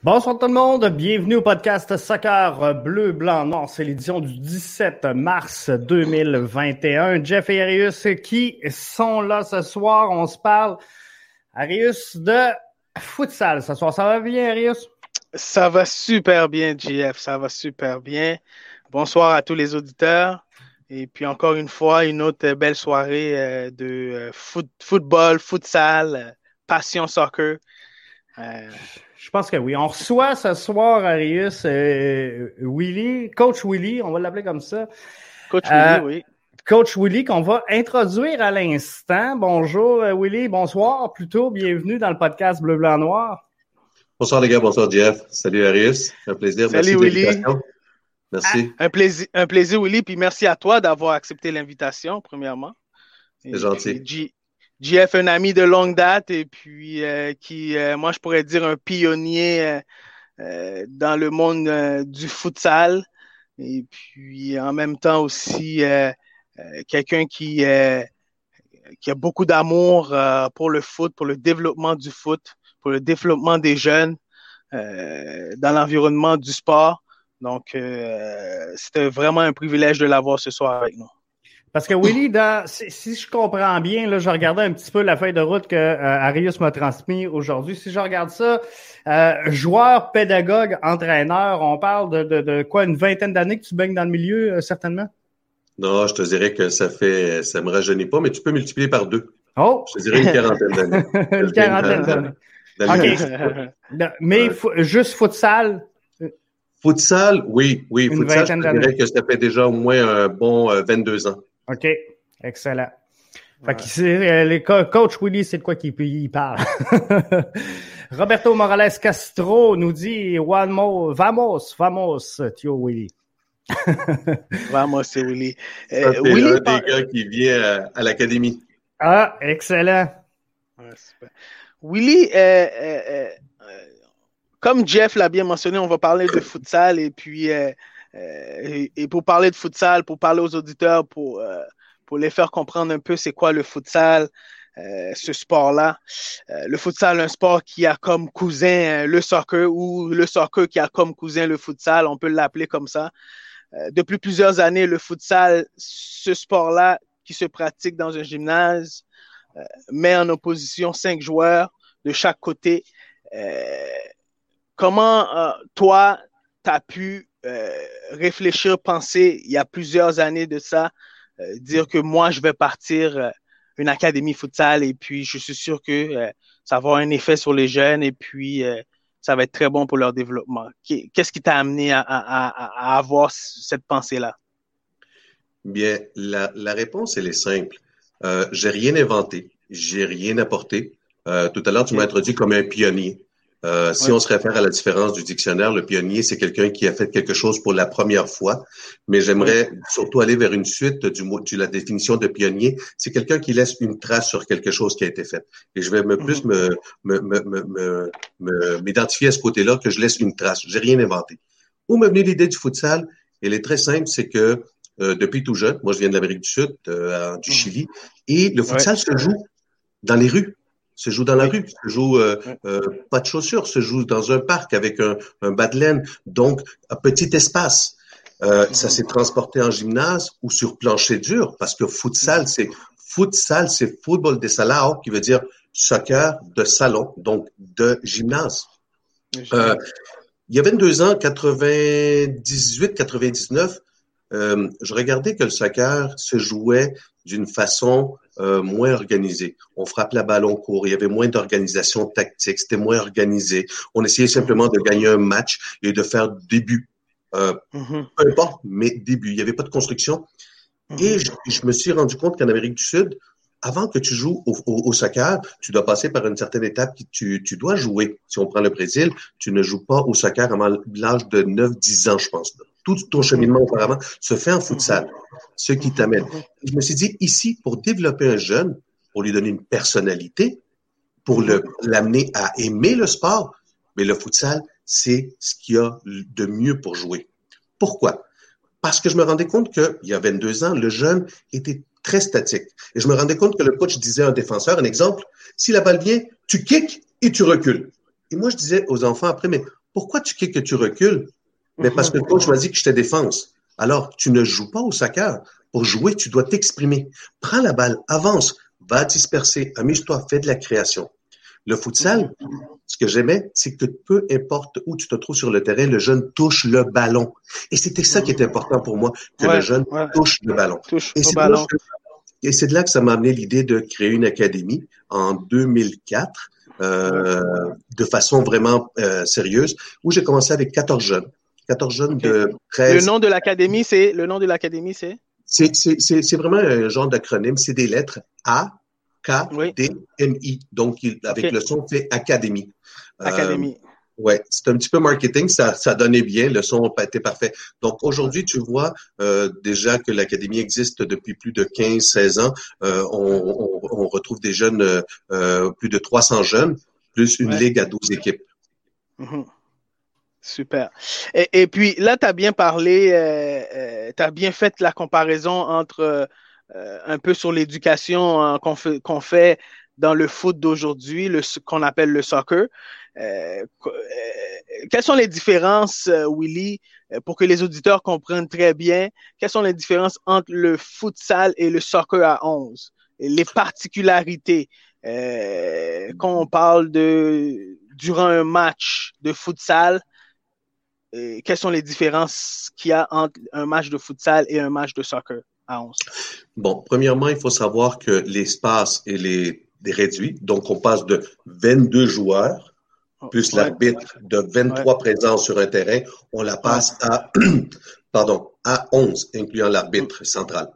Bonsoir tout le monde, bienvenue au podcast Soccer Bleu, Blanc, Noir. C'est l'édition du 17 mars 2021. Jeff et Arius qui sont là ce soir? On se parle, Arius, de futsal ce soir. Ça va bien, Arius? Ça va super bien, Jeff. Ça va super bien. Bonsoir à tous les auditeurs. Et puis encore une fois, une autre belle soirée euh, de euh, foot, football, futsal, euh, passion soccer. Je pense que oui. On reçoit ce soir, Arius, Willy, Coach Willy, on va l'appeler comme ça. Coach Willy, oui. Coach Willy, qu'on va introduire à l'instant. Bonjour, Willy. Bonsoir, plutôt. Bienvenue dans le podcast Bleu, Blanc, Noir. Bonsoir, les gars. Bonsoir, Jeff. Salut, Arius. Un plaisir. Salut, Willy. Merci. Ah, un, plaisir, un plaisir, Willy. Puis merci à toi d'avoir accepté l'invitation, premièrement. C'est gentil. JF, un ami de longue date et puis euh, qui, euh, moi, je pourrais dire un pionnier euh, dans le monde du futsal. Et puis en même temps aussi quelqu'un qui, qui a beaucoup d'amour pour le foot, pour le développement du foot, pour le développement des jeunes dans l'environnement du sport. Donc, euh, c'était vraiment un privilège de l'avoir ce soir avec nous. Parce que Willy, dans, si, je comprends bien, là, je regardais un petit peu la feuille de route que euh, Arius m'a transmis aujourd'hui. Si je regarde ça, euh, joueur, pédagogue, entraîneur, on parle de, de, quoi, une vingtaine d'années que tu baignes dans le milieu, certainement? Non, je te dirais que ça fait, ça me rajeunit pas, mais tu peux multiplier par deux. Oh! Je te dirais une quarantaine d'années. une quarantaine d'années. OK. mais juste futsal, Futsal, oui, oui. futsal, je dirais que ça fait déjà au moins un bon 22 euh, ans. OK, excellent. Fait que euh, les coach Willy, c'est de quoi qu'il parle. Roberto Morales Castro nous dit Vamos, vamos, Tio Willy. vamos, Willy. Euh, Willy un des gars qui vient à, l'académie. Ah, excellent. Willy, euh, euh, comme Jeff l'a bien mentionné, on va parler de futsal et puis euh, euh, et, pour parler de futsal, pour parler aux auditeurs, pour euh, pour les faire comprendre un peu c'est quoi le futsal, ce sport-là. le futsal, un sport qui a comme cousin le soccer ou le soccer qui a comme cousin le futsal, on peut l'appeler comme ça. depuis plusieurs années, le futsal, ce sport-là qui se pratique dans un gymnase, met en opposition cinq joueurs de chaque côté comment euh, toi, tu as pu euh, réfléchir, penser il y a plusieurs années de ça, euh, dire que moi, je vais partir une académie futsal et puis je suis sûr que ça va avoir un effet sur les jeunes et puis ça va être très bon pour leur développement. Qu'est-ce qui t'a amené à, avoir cette pensée-là? Bien, la, la, réponse, elle est simple. Euh, j'ai rien inventé, j'ai rien apporté. tout à l'heure, tu m'as introduit comme un pionnier. Euh, si on se réfère à la différence du dictionnaire, le pionnier, c'est quelqu'un qui a fait quelque chose pour la première fois. Mais j'aimerais surtout aller vers une suite du mot, de la définition de pionnier. C'est quelqu'un qui laisse une trace sur quelque chose qui a été fait. Et je vais me plus mhm. me, me, me, m'identifier à ce côté-là que je laisse une trace. J'ai rien inventé. Où m'est venue l'idée du futsal? Elle est très simple, c'est que euh, depuis tout jeune, moi je viens de l'Amérique du Sud, euh, du mhm. Chili, et le futsal se joue dans les rues se joue dans la rue, se joue euh, euh, pas de chaussures, se joue dans un parc avec un, un bas de laine, donc un petit espace. Euh, ça s'est transporté en gymnase ou sur plancher dur, parce que futsal, c'est futsal, c'est football de salao, qui veut dire soccer de salon, donc de gymnase. Euh, il y a 22 ans, 98, 99, euh, je regardais que le soccer se jouait d'une façon euh, moins organisée. On frappe la balle court, il y avait moins d'organisation tactique, c'était moins organisé. On essayait simplement de gagner un match et de faire début. Euh, mm-hmm. Peu importe, mais début. Il n'y avait pas de construction. Et mm-hmm. je, me suis rendu compte qu'en Amérique du Sud, avant que tu joues au, au, soccer, tu dois passer par une certaine étape que tu, tu dois jouer. Si on prend le Brésil, tu ne joues pas au soccer avant l'âge de 9-10 ans, je pense tout ton cheminement auparavant se fait en futsal, ce qui t'amène. Je me suis dit, ici, pour développer un jeune, pour lui donner une personnalité, pour l'amener à aimer le sport, mais le futsal, c'est ce qu'il y a de mieux pour jouer. Pourquoi? Parce que je me rendais compte qu'il y a 22 ans, le jeune était très statique. Et je me rendais compte que le coach disait à un défenseur, un exemple, si la balle vient, tu kicks et tu recules. Et moi, je disais aux enfants après, mais Pourquoi tu kicks que tu recules? Mais parce que le coach choisit que je te défense. Alors, tu ne joues pas au soccer. Pour jouer, tu dois t'exprimer. Prends la balle, avance, va disperser, amuse-toi, fais de la création. Le futsal, ce que j'aimais, c'est que peu importe où tu te trouves sur le terrain, le jeune touche le ballon. Et c'était ça qui était important pour moi, que le jeune touche le ballon. et c'est ballon. Et c'est de là que ça m'a amené l'idée de créer une académie en 2004, euh, de façon vraiment euh, sérieuse, où j'ai commencé avec 14 jeunes. 14 jeunes de 13. Le nom de l'académie, c'est le nom de l'académie, c'est? C'est vraiment un genre d'acronyme, c'est des lettres A, K, D, M, I. Donc, avec le son, c'est Académie. Académie. Euh, ouais, c'est un petit peu marketing, ça, ça donnait bien, le son était parfait. Donc, aujourd'hui, tu vois euh, déjà que l'Académie existe depuis plus de 15-16 ans. Euh, on, on, retrouve des jeunes, euh, plus de 300 jeunes, plus une ligue à 12 équipes. Mm-hmm. Super. Et, puis là, tu as bien parlé, euh, euh tu as bien fait la comparaison entre euh, un peu sur l'éducation hein, qu'on fait, dans le foot d'aujourd'hui, qu'on appelle le soccer. Euh, quelles sont les différences, Willy, pour que les auditeurs comprennent très bien, quelles sont les différences entre le futsal et le soccer à 11? les particularités quand on parle de durant un match de futsal, quelles sont les différences qu'il y a entre un match de futsal et un match de soccer à 11? Bon, premièrement, il faut savoir que l'espace est, les, réduit. Donc, on passe de 22 joueurs oh, plus l'arbitre de 23 présents sur un terrain. On la passe à, pardon, à 11, incluant l'arbitre central.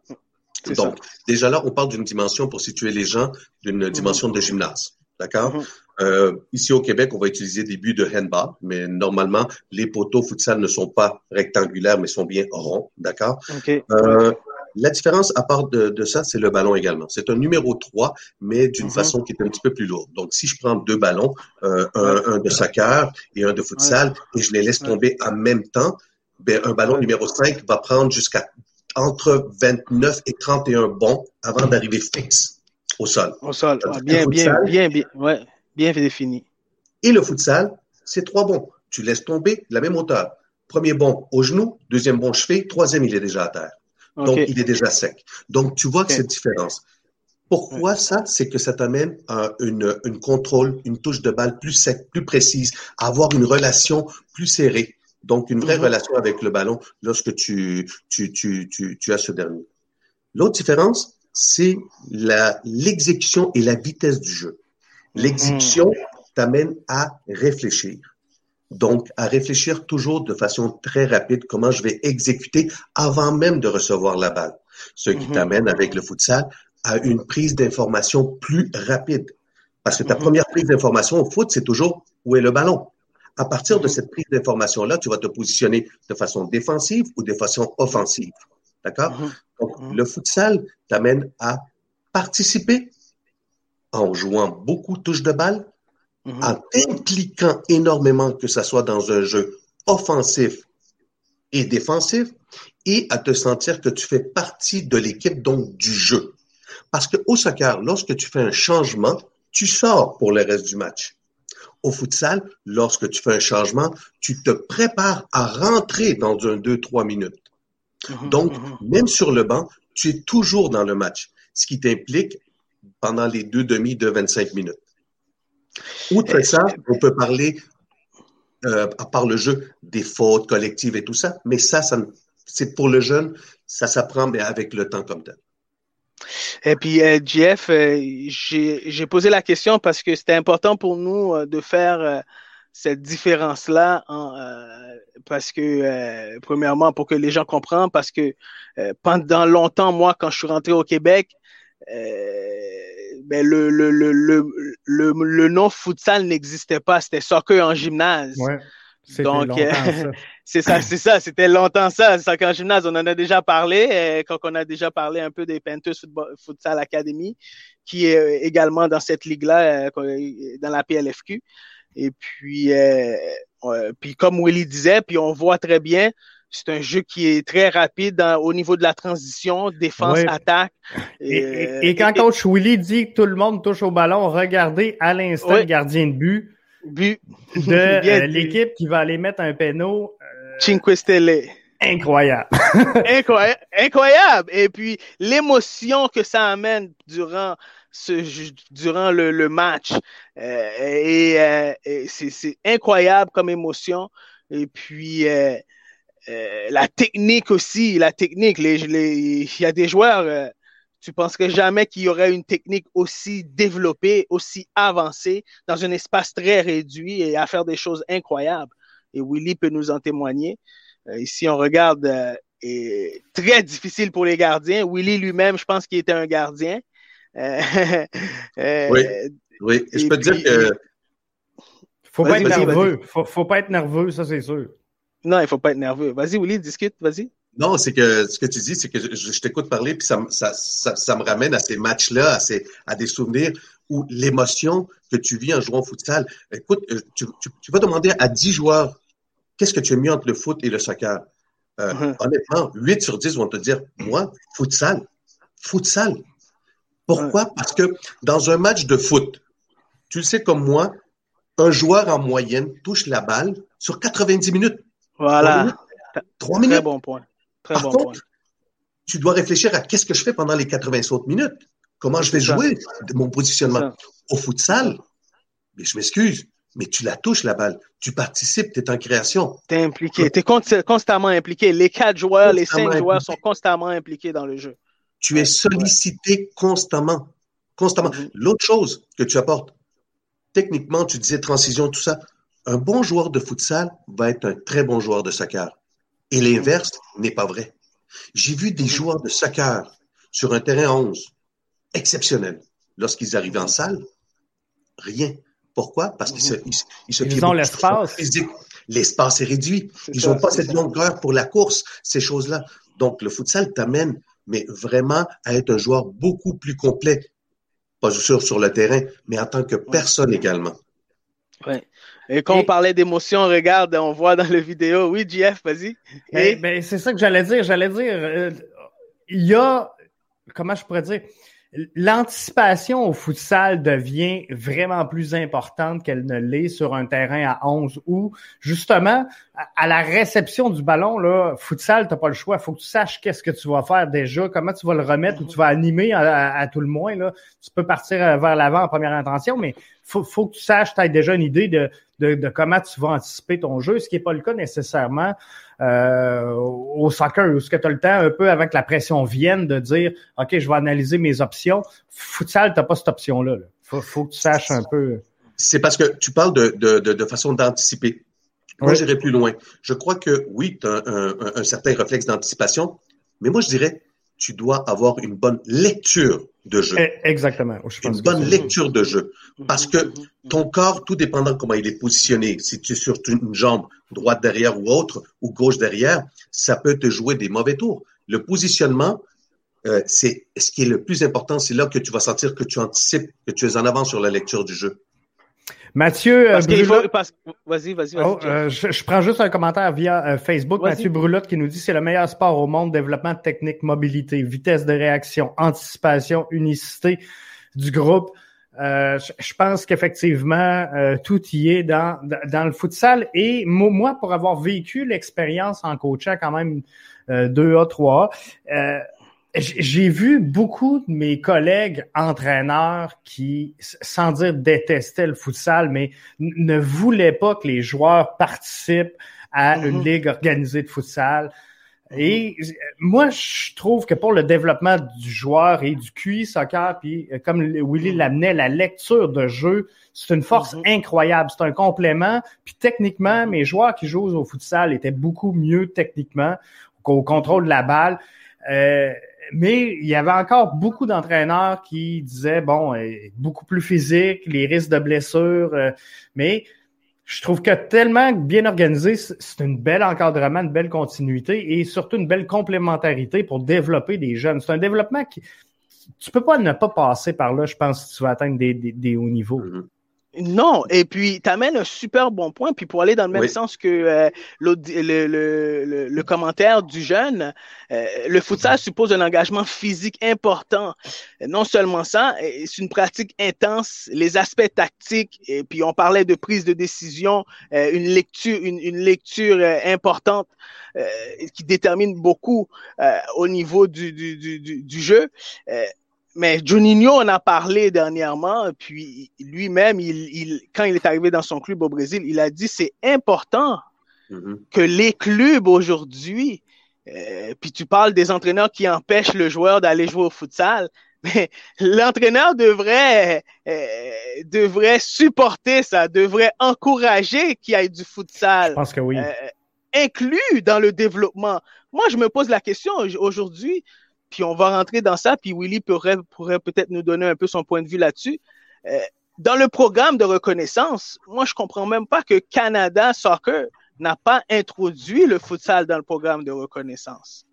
Donc, déjà là, on parle d'une dimension, pour situer les gens, d'une dimension de gymnase. D'accord? Mm-hmm. Euh, ici au Québec, on va utiliser des buts de handball, mais normalement, les poteaux futsal ne sont pas rectangulaires, mais sont bien ronds, d'accord? Euh, la différence, à part de, ça, c'est le ballon également. C'est un numéro 3, mais d'une mm-hmm. façon qui est un petit peu plus lourde. Donc, si je prends deux ballons, euh, un, de soccer et un de futsal, et je les laisse tomber en même temps, ben, un ballon numéro 5 va prendre jusqu'à entre 29 et 31 bons avant d'arriver fixe au sol. Au sol. bien, bien, bien, bien, ouais bien défini. Et le futsal, c'est trois bons. Tu laisses tomber la même hauteur. Premier bon au genou, deuxième bon cheville, troisième, il est déjà à terre. Donc, il est déjà sec. Donc, tu vois que c'est différence. Pourquoi ça? C'est que ça t'amène à une, une contrôle, une touche de balle plus sec, plus précise, à avoir une relation plus serrée. Donc, une vraie mhm. relation avec le ballon lorsque tu, tu, tu, tu, tu as ce dernier. L'autre différence, c'est l'exécution et la vitesse du jeu. L'exécution t'amène à réfléchir. Donc, à réfléchir toujours de façon très rapide comment je vais exécuter avant même de recevoir la balle. Ce qui mhm. t'amène avec le futsal à une prise d'information plus rapide. Parce que ta mhm. première prise d'information au foot, c'est toujours où est le ballon. À partir de cette prise d'information-là, tu vas te positionner de façon défensive ou de façon offensive. D'accord? Donc, le futsal t'amène à participer en jouant beaucoup de touches de balle, mhm. en t'impliquant énormément, que ce soit dans un jeu offensif et défensif, et à te sentir que tu fais partie de l'équipe, donc du jeu. Parce que au soccer, lorsque tu fais un changement, tu sors pour le reste du match. Au futsal, lorsque tu fais un changement, tu te prépares à rentrer dans un 2-3 minutes. Mhm. Donc, mhm. même sur le banc, tu es toujours dans le match, ce qui t'implique pendant les deux demi de 25 minutes. Outre ça, on peut parler, euh, à part le jeu, des fautes collectives et tout ça, mais ça, ça c'est pour le jeune, ça s'apprend, mais avec le temps comme tel. Et puis, euh, Jeff, euh, j'ai posé la question parce que c'était important pour nous de faire cette différence-là, parce que, premièrement, pour que les gens comprennent, parce que pendant longtemps, moi, quand je suis rentré au Québec, ben le, le, le, le, le, nom futsal n'existait pas, c'était soccer en gymnase. Ouais. Donc, c'est ça, c'est ça, c'était longtemps ça, soccer en gymnase. On en a déjà parlé euh, quand on a déjà parlé un peu des Panthers Futsal Academy, qui est euh, également dans cette ligue-là, euh, dans la PLFQ. Et puis, puis comme Willy disait, puis on voit très bien, c'est un jeu qui est très rapide au niveau de la transition, défense, attaque. Et, quand coach Willy dit que tout le monde touche au ballon, regardez à l'instant le gardien de but. but de l'équipe qui va aller mettre un péno. Cinque Stelle. Incroyable. incroyable. Incroyable. Et puis, l'émotion que ça amène durant ce, durant le, le match. Euh, et, euh, c'est incroyable comme émotion. Et puis, euh, la technique aussi, la technique. Les, il y a des joueurs, tu penserais jamais qu'il y aurait une technique aussi développée, aussi avancée dans un espace très réduit et à faire des choses incroyables. Et Willy peut nous en témoigner. ici, on regarde, et très difficile pour les gardiens. Willy lui-même, je pense qu'il était un gardien. Euh, euh, oui, oui. Je peux te dire que. Faut pas être nerveux. Faut, faut pas être nerveux, ça c'est sûr. Non, il faut pas être nerveux. Vas-y, Willy, discute, vas-y. Non, c'est que ce que tu dis, c'est que je, t'écoute parler, puis ça, ça, ça, me ramène à ces matchs-là, à, ces, à des souvenirs où l'émotion que tu vis en jouant au futsal. Écoute, euh, tu, tu, vas demander à 10 joueurs qu'est-ce que tu aimes mieux entre le foot et le soccer? Uh-huh. Honnêtement, 8 sur 10 vont te dire, moi, futsal. Futsal. Pourquoi? Parce que dans un match de foot, tu le sais comme moi, un joueur en moyenne touche la balle sur 90 minutes. Voilà. Trois minutes? Très bon point. Très Par bon contre, tu dois réfléchir à qu'est-ce que je fais pendant les 80 autres minutes. Comment je vais jouer mon positionnement. Au futsal, mais je m'excuse, mais tu la touches la balle. Tu participes, tu es en création. Tu es impliqué. Tu es constamment impliqué. Les quatre joueurs, les cinq joueurs sont constamment impliqués dans le jeu. Tu es sollicité constamment. Constamment. Mm-hmm. L'autre chose que tu apportes, techniquement, tu disais transition, tout ça. Un bon joueur de futsal va être un très bon joueur de soccer. Et l'inverse n'est pas vrai. J'ai vu des mm-hmm. joueurs de soccer sur un terrain 11 exceptionnels. Lorsqu'ils arrivent en salle, rien. Pourquoi? Parce qu'ils se, mm-hmm. ils, se ils ont l'espace. L'espace est réduit. Ils n'ont pas cette longueur pour la course, ces choses-là. Donc, le futsal t'amène mais vraiment à être un joueur beaucoup plus complet, pas sûr sur le terrain, mais en tant que personne également. Oui. Et quand on parlait d'émotion, regarde, on voit dans la vidéo. Oui, Jeff, vas-y. Ben, ben, c'est ça que j'allais dire. J'allais dire, euh, il y a, comment je pourrais dire, l'anticipation au futsal devient vraiment plus importante qu'elle ne l'est sur un terrain à 11 où, justement, à la réception du ballon, là, futsal, t'as pas le choix. Faut que tu saches qu'est-ce que tu vas faire déjà, comment tu vas le remettre ou tu vas animer à, tout le moins, là. Tu peux partir euh, vers l'avant en première intention, mais faut, faut que tu saches, tu as déjà une idée de, de, comment tu vas anticiper ton jeu, ce qui n'est pas le cas nécessairement euh, au soccer, où ce que tu as le temps un peu avec la pression vienne de dire OK, je vais analyser mes options. Futsal, tu n'as pas cette option-là. Faut, faut que tu saches un peu. C'est parce que tu parles de, de, de, façon d'anticiper. Moi, j'irai plus loin. Je crois que oui, tu as un, un certain réflexe d'anticipation, mais moi, je dirais tu dois avoir une bonne lecture de jeu. Eh, exactement. une bonne lecture de jeu. Parce que ton corps, tout dépendant comment il est positionné, si tu es sur une jambe droite derrière ou autre, ou gauche derrière, ça peut te jouer des mauvais tours. Le positionnement, euh, c'est ce qui est le plus important. C'est là que tu vas sentir que tu anticipes, que tu es en avance sur la lecture du jeu. Mathieu euh, Vas-y, vas-y, oh, euh, je, prends juste un commentaire via euh, Facebook. Mathieu Brulotte qui nous dit c'est le meilleur sport au monde, développement de technique, mobilité, vitesse de réaction, anticipation, unicité du groupe. je, pense qu'effectivement, tout y est dans, dans le futsal. Et moi, pour avoir vécu l'expérience en coachant quand même 2A, 3A, j'ai vu beaucoup de mes collègues entraîneurs qui, sans dire détestaient le futsal, mais ne voulaient pas que les joueurs participent à une mm-hmm. ligue organisée de futsal. Mm-hmm. Et moi, je trouve que pour le développement du joueur et du QI soccer, puis euh, comme Willy mm-hmm. l'amenait, la lecture de jeu, c'est une force incroyable. C'est un complément. Puis techniquement, mes joueurs qui jouent au futsal étaient beaucoup mieux techniquement qu'au contrôle de la balle. Euh, mais il y avait encore beaucoup d'entraîneurs qui disaient bon, euh, beaucoup plus physique, les risques de blessures, euh, mais je trouve que tellement bien organisé, c'est une belle encadrement, une belle continuité et surtout une belle complémentarité pour développer des jeunes. C'est un développement qui tu peux pas ne pas passer par là, je pense, si tu veux atteindre des, des, hauts niveaux. Mm-hmm. Non, et puis tu amènes un super bon point, puis pour aller dans le même sens que euh, le, le, le, commentaire du jeune, euh, le futsal suppose un engagement physique important. Non seulement ça, c'est une pratique intense, les aspects tactiques, et puis on parlait de prise de décision, euh, une lecture, une, une lecture importante qui détermine beaucoup au niveau du, du, du, du jeu mais Juninho en a parlé dernièrement, puis lui-même, il, quand il est arrivé dans son club au Brésil, il a dit c'est important mm-hmm. que les clubs aujourd'hui, euh, puis tu parles des entraîneurs qui empêchent le joueur d'aller jouer au futsal, mais l'entraîneur devrait euh, devrait supporter ça, devrait encourager qu'il y ait du futsal. Je pense que oui. Euh, inclus dans le développement. Moi, je me pose la question aujourd'hui, puis on va rentrer dans ça, puis Willy pourrait, pourrait peut-être nous donner un peu son point de vue là-dessus. Euh, dans le programme de reconnaissance, moi, je comprends même pas que Canada Soccer n'a pas introduit le futsal dans le programme de reconnaissance.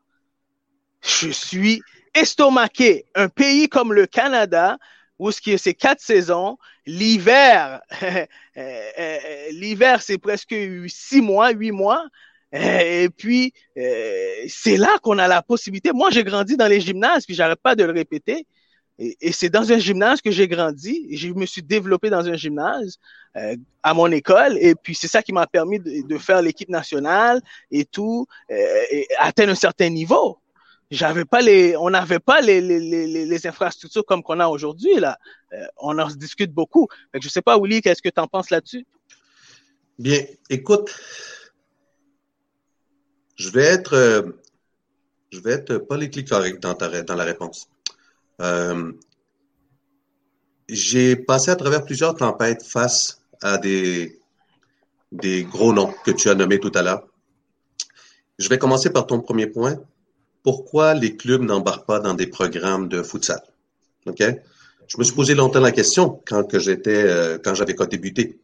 Je suis estomaqué. Un pays comme le Canada, où ce qui c'est quatre saisons, l'hiver, euh, euh, l'hiver c'est presque six mois, huit mois, et puis, euh, c'est là qu'on a la possibilité. Moi, j'ai grandi dans les gymnases, puis j'arrête pas de le répéter. Et, c'est dans un gymnase que j'ai grandi. Je me suis développé dans un gymnase euh, à mon école. Et puis, c'est ça qui m'a permis de, faire l'équipe nationale et tout, euh, et atteindre un certain niveau. J'avais pas les, on n'avait pas les, les, les, les, infrastructures comme qu'on a aujourd'hui là. on en discute beaucoup. Que je sais pas, Willy, qu'est-ce que tu en penses là-dessus? Bien, écoute, je vais être, euh, je vais être politique correct dans, dans la réponse. Euh, j'ai passé à travers plusieurs tempêtes face à des, des gros noms que tu as nommés tout à l'heure. Je vais commencer par ton premier point. Pourquoi les clubs n'embarquent pas dans des programmes de futsal? OK? Je me suis posé longtemps la question quand que j'étais, euh, quand j'avais débuté.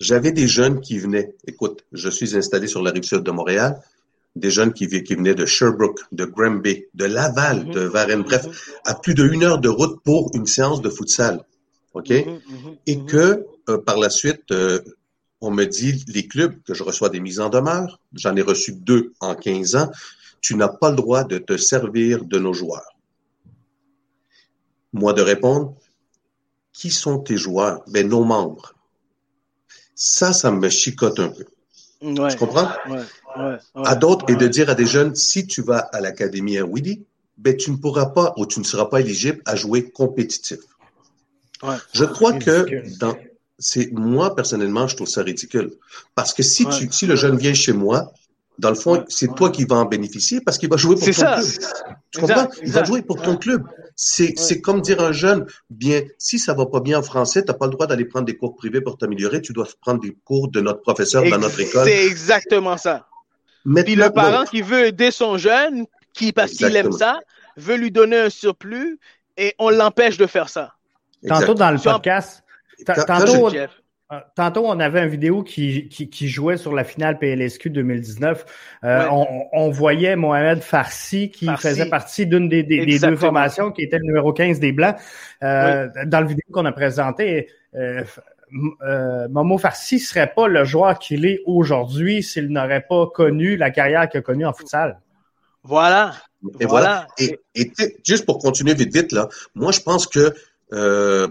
J'avais des jeunes qui venaient. Écoute, je suis installé sur la rive sud de Montréal des jeunes qui, qui venaient de Sherbrooke, de Granby, de Laval, mhm. de Varennes, bref, mhm. à plus de une heure de route pour une séance de futsal. OK? Mhm, Et que euh, par la suite, euh, on me dit, les clubs, que je reçois des mises en demeure, j'en ai reçu deux en 15 ans, tu n'as pas le droit de te servir de nos joueurs. Moi de répondre, qui sont tes joueurs? Ben, nos membres. Ça, ça me chicote un peu. tu comprends? Ouais à d'autres et de dire à des jeunes, si tu vas à l'académie à Willy, ben, tu ne pourras pas ou tu ne seras pas éligible à jouer compétitif. Je crois que dans, c'est moi personnellement, je trouve ça ridicule parce que si tu, si le jeune vient chez moi, dans le fond, c'est toi qui vas en bénéficier parce qu'il va jouer pour ton club. Tu comprends? Il va jouer pour ton club. C'est, c'est comme dire à un jeune, bien, si ça va pas bien en français, tu n'as pas le droit d'aller prendre des cours privés pour t'améliorer. Tu dois prendre des cours de notre professeur dans notre école. C'est exactement ça. Puis le parent qui veut aider son jeune, qui parce qu'il aime ça, veut lui donner un surplus et on l'empêche de faire ça. Tantôt dans le podcast, tantôt, tantôt, on avait une vidéo qui, qui, jouait sur la finale PLSQ 2019. Euh, on, voyait Mohamed Farsi qui faisait partie d'une des, deux formations, qui était le numéro 15 des Blancs. Euh, dans la vidéo qu'on a présentée, euh, Momo Farsi serait pas le joueur qu'il est aujourd'hui s'il n'aurait pas connu la carrière qu'il a connue en futsal. Voilà. Et voilà. Et, juste pour continuer vite, vite, là, moi, je pense que euh,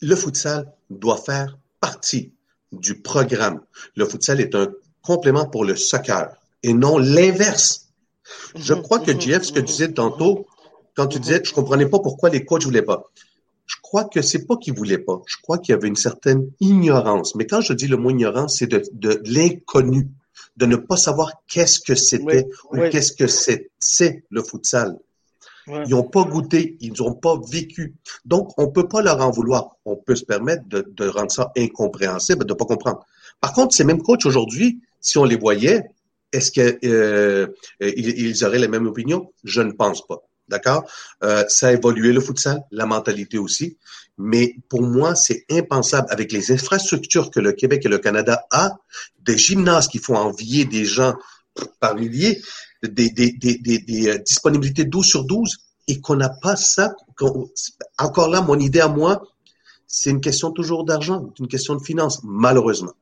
le futsal doit faire partie du programme. Le futsal est un complément pour le soccer et non l'inverse. Je crois que, Jeff, ce que tu disais tantôt, quand tu disais, je comprenais pas pourquoi les coachs voulaient pas je crois que c'est pas qu'il voulait pas. Je crois qu'il y avait une certaine ignorance. Mais quand je dis le mot ignorance, c'est de, de l'inconnu, de ne pas savoir qu'est-ce que c'était ou qu'est-ce que c'est, le futsal. Ils n'ont pas goûté, ils n'ont pas vécu. Donc, on peut pas leur en vouloir. On peut se permettre de, de rendre ça incompréhensible, de pas comprendre. Par contre, ces mêmes coachs aujourd'hui, si on les voyait, est-ce qu'ils euh, ils auraient la même opinion? Je ne pense pas. D'accord? Euh, ça a évolué le futsal, la mentalité aussi. Mais pour moi, c'est impensable avec les infrastructures que le Québec et le Canada a, des gymnases qui font envier des gens par milliers, des, des, des, des, euh, disponibilités 12 sur 12 et qu'on n'a pas ça. Encore là, mon idée à moi, c'est une question toujours d'argent, une question de finances, malheureusement.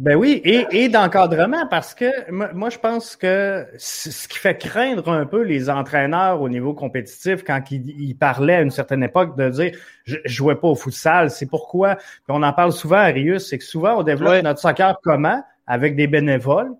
Ben oui, et, et d'encadrement, parce que moi, je pense que ce qui fait craindre un peu les entraîneurs au niveau compétitif quand ils, parlaient à une certaine époque de dire je, je jouais pas au futsal, c'est pourquoi, puis on en parle souvent à Rius, c'est que souvent on développe notre soccer comment? Avec des bénévoles,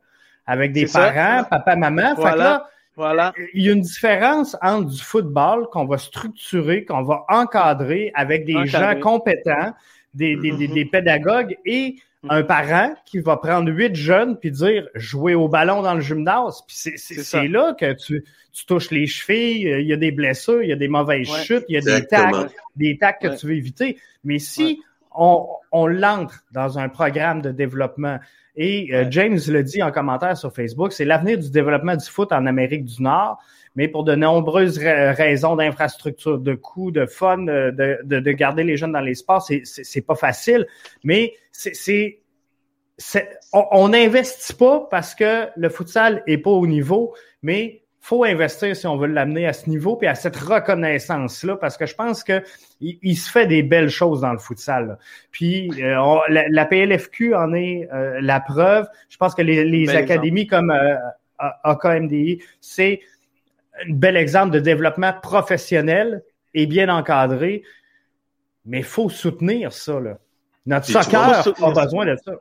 avec des parents, papa, maman. Voilà. Fait que là, voilà. Il y a une différence entre du football qu'on va structurer, qu'on va encadrer avec des gens compétents, des, des, des, des pédagogues et un parent qui va prendre huit jeunes puis dire jouer au ballon dans le gymnase. Puis c'est là que tu, tu touches les chevilles, il y a des blessures, il y a des mauvaises chutes, il y a des tacs, des tacs que tu veux éviter. Mais si on, on l'entre dans un programme de développement, et euh, James le dit en commentaire sur Facebook, c'est l'avenir du développement du foot en Amérique du Nord mais pour de nombreuses raisons d'infrastructure, de coûts, de fun, euh, de, de, de, garder les jeunes dans les sports, c'est pas facile, mais c'est on n'investit pas parce que le futsal est pas au niveau, mais faut investir si on veut l'amener à ce niveau puis à cette reconnaissance là parce que je pense que il, se fait des belles choses dans le futsal. Puis euh, la, PLFQ en est euh, la preuve. Je pense que les, les académies comme euh, AKMDI, c'est un bel exemple de développement professionnel et bien encadré, mais il faut soutenir ça. Là. Notre soccer a besoin de ça.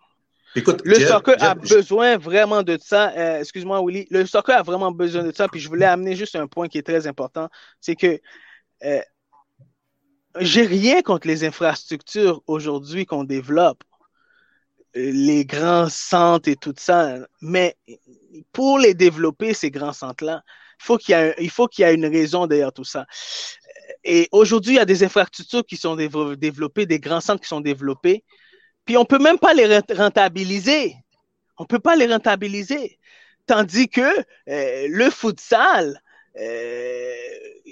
Écoute, le soccer a besoin vraiment de ça. Euh, excuse-moi, Willy. Le soccer a vraiment besoin de ça. Puis je voulais amener juste un point qui est très important. C'est que euh, j'ai rien contre les infrastructures aujourd'hui qu'on développe, euh, les grands centres et tout ça. Mais pour les développer, ces grands centres-là, faut qu'il il faut qu'il y ait une raison derrière tout ça. Et aujourd'hui, il y a des infrastructures qui sont développées, des grands centres qui sont développés, puis on peut même pas les rentabiliser. On peut pas les rentabiliser. Tandis que euh, le futsal, euh,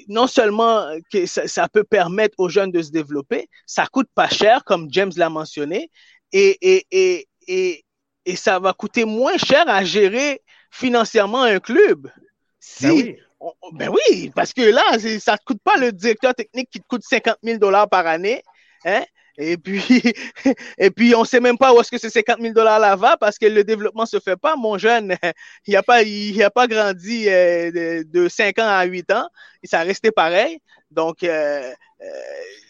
non seulement que ça, ça, peut permettre aux jeunes de se développer, ça coûte pas cher, comme James l'a mentionné, et, et, et, et, et ça va coûter moins cher à gérer financièrement un club. Si, ben oui. ben oui, parce que là, ça ne coûte pas le directeur technique qui te coûte 50 000 dollars par année. Hein? Et puis, et puis, on sait même pas où est-ce que ces 50 000 dollars là va parce que le développement se fait pas. Mon jeune, il n'a pas, il a pas grandi euh, de, 5 ans à 8 ans. Et ça a resté pareil. Donc, euh, euh,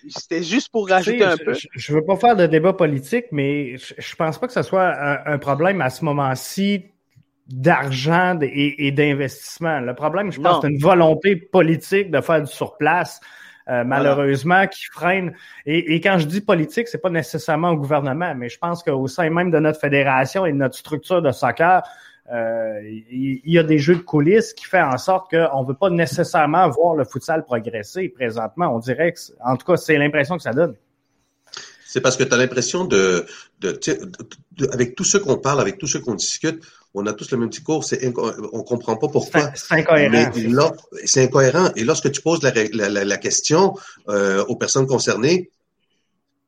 c'était juste pour rajouter un peu. Je, ne veux pas faire de débat politique, mais je, je pense pas que ce soit un problème à ce moment-ci d'argent et, d'investissement. Le problème, je pense, c'est une volonté politique de faire du surplace. Euh, malheureusement, qui freine. Et, quand je dis politique, c'est pas nécessairement au gouvernement, mais je pense qu'au sein même de notre fédération et de notre structure de soccer, euh, il y, a des jeux de coulisses qui font en sorte qu'on ne veut pas nécessairement voir le futsal progresser présentement. On dirait que, en tout cas, c'est l'impression que ça donne. C'est parce que tu as l'impression de, de, avec tous ceux qu'on parle, avec tous ceux qu'on discute, on a tous le même discours, c'est on comprend pas pourquoi. C'est incohérent. C'est incohérent. Et lorsque tu poses la, question euh, aux personnes concernées,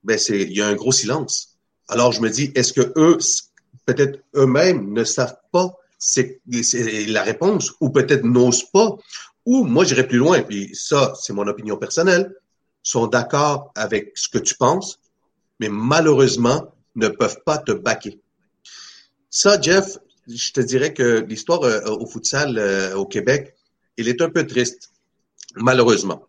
ben c'est il y a un gros silence. Alors je me dis, est-ce que eux, peut-être eux-mêmes, ne savent pas c'est la réponse, ou peut-être n'osent pas, ou moi j'irais plus loin, puis ça c'est mon opinion personnelle, sont d'accord avec ce que tu penses, mais malheureusement, ne peuvent pas te baquer. Ça, Jeff, je te dirais que l'histoire euh, au futsal euh, au Québec, il est un peu triste, malheureusement.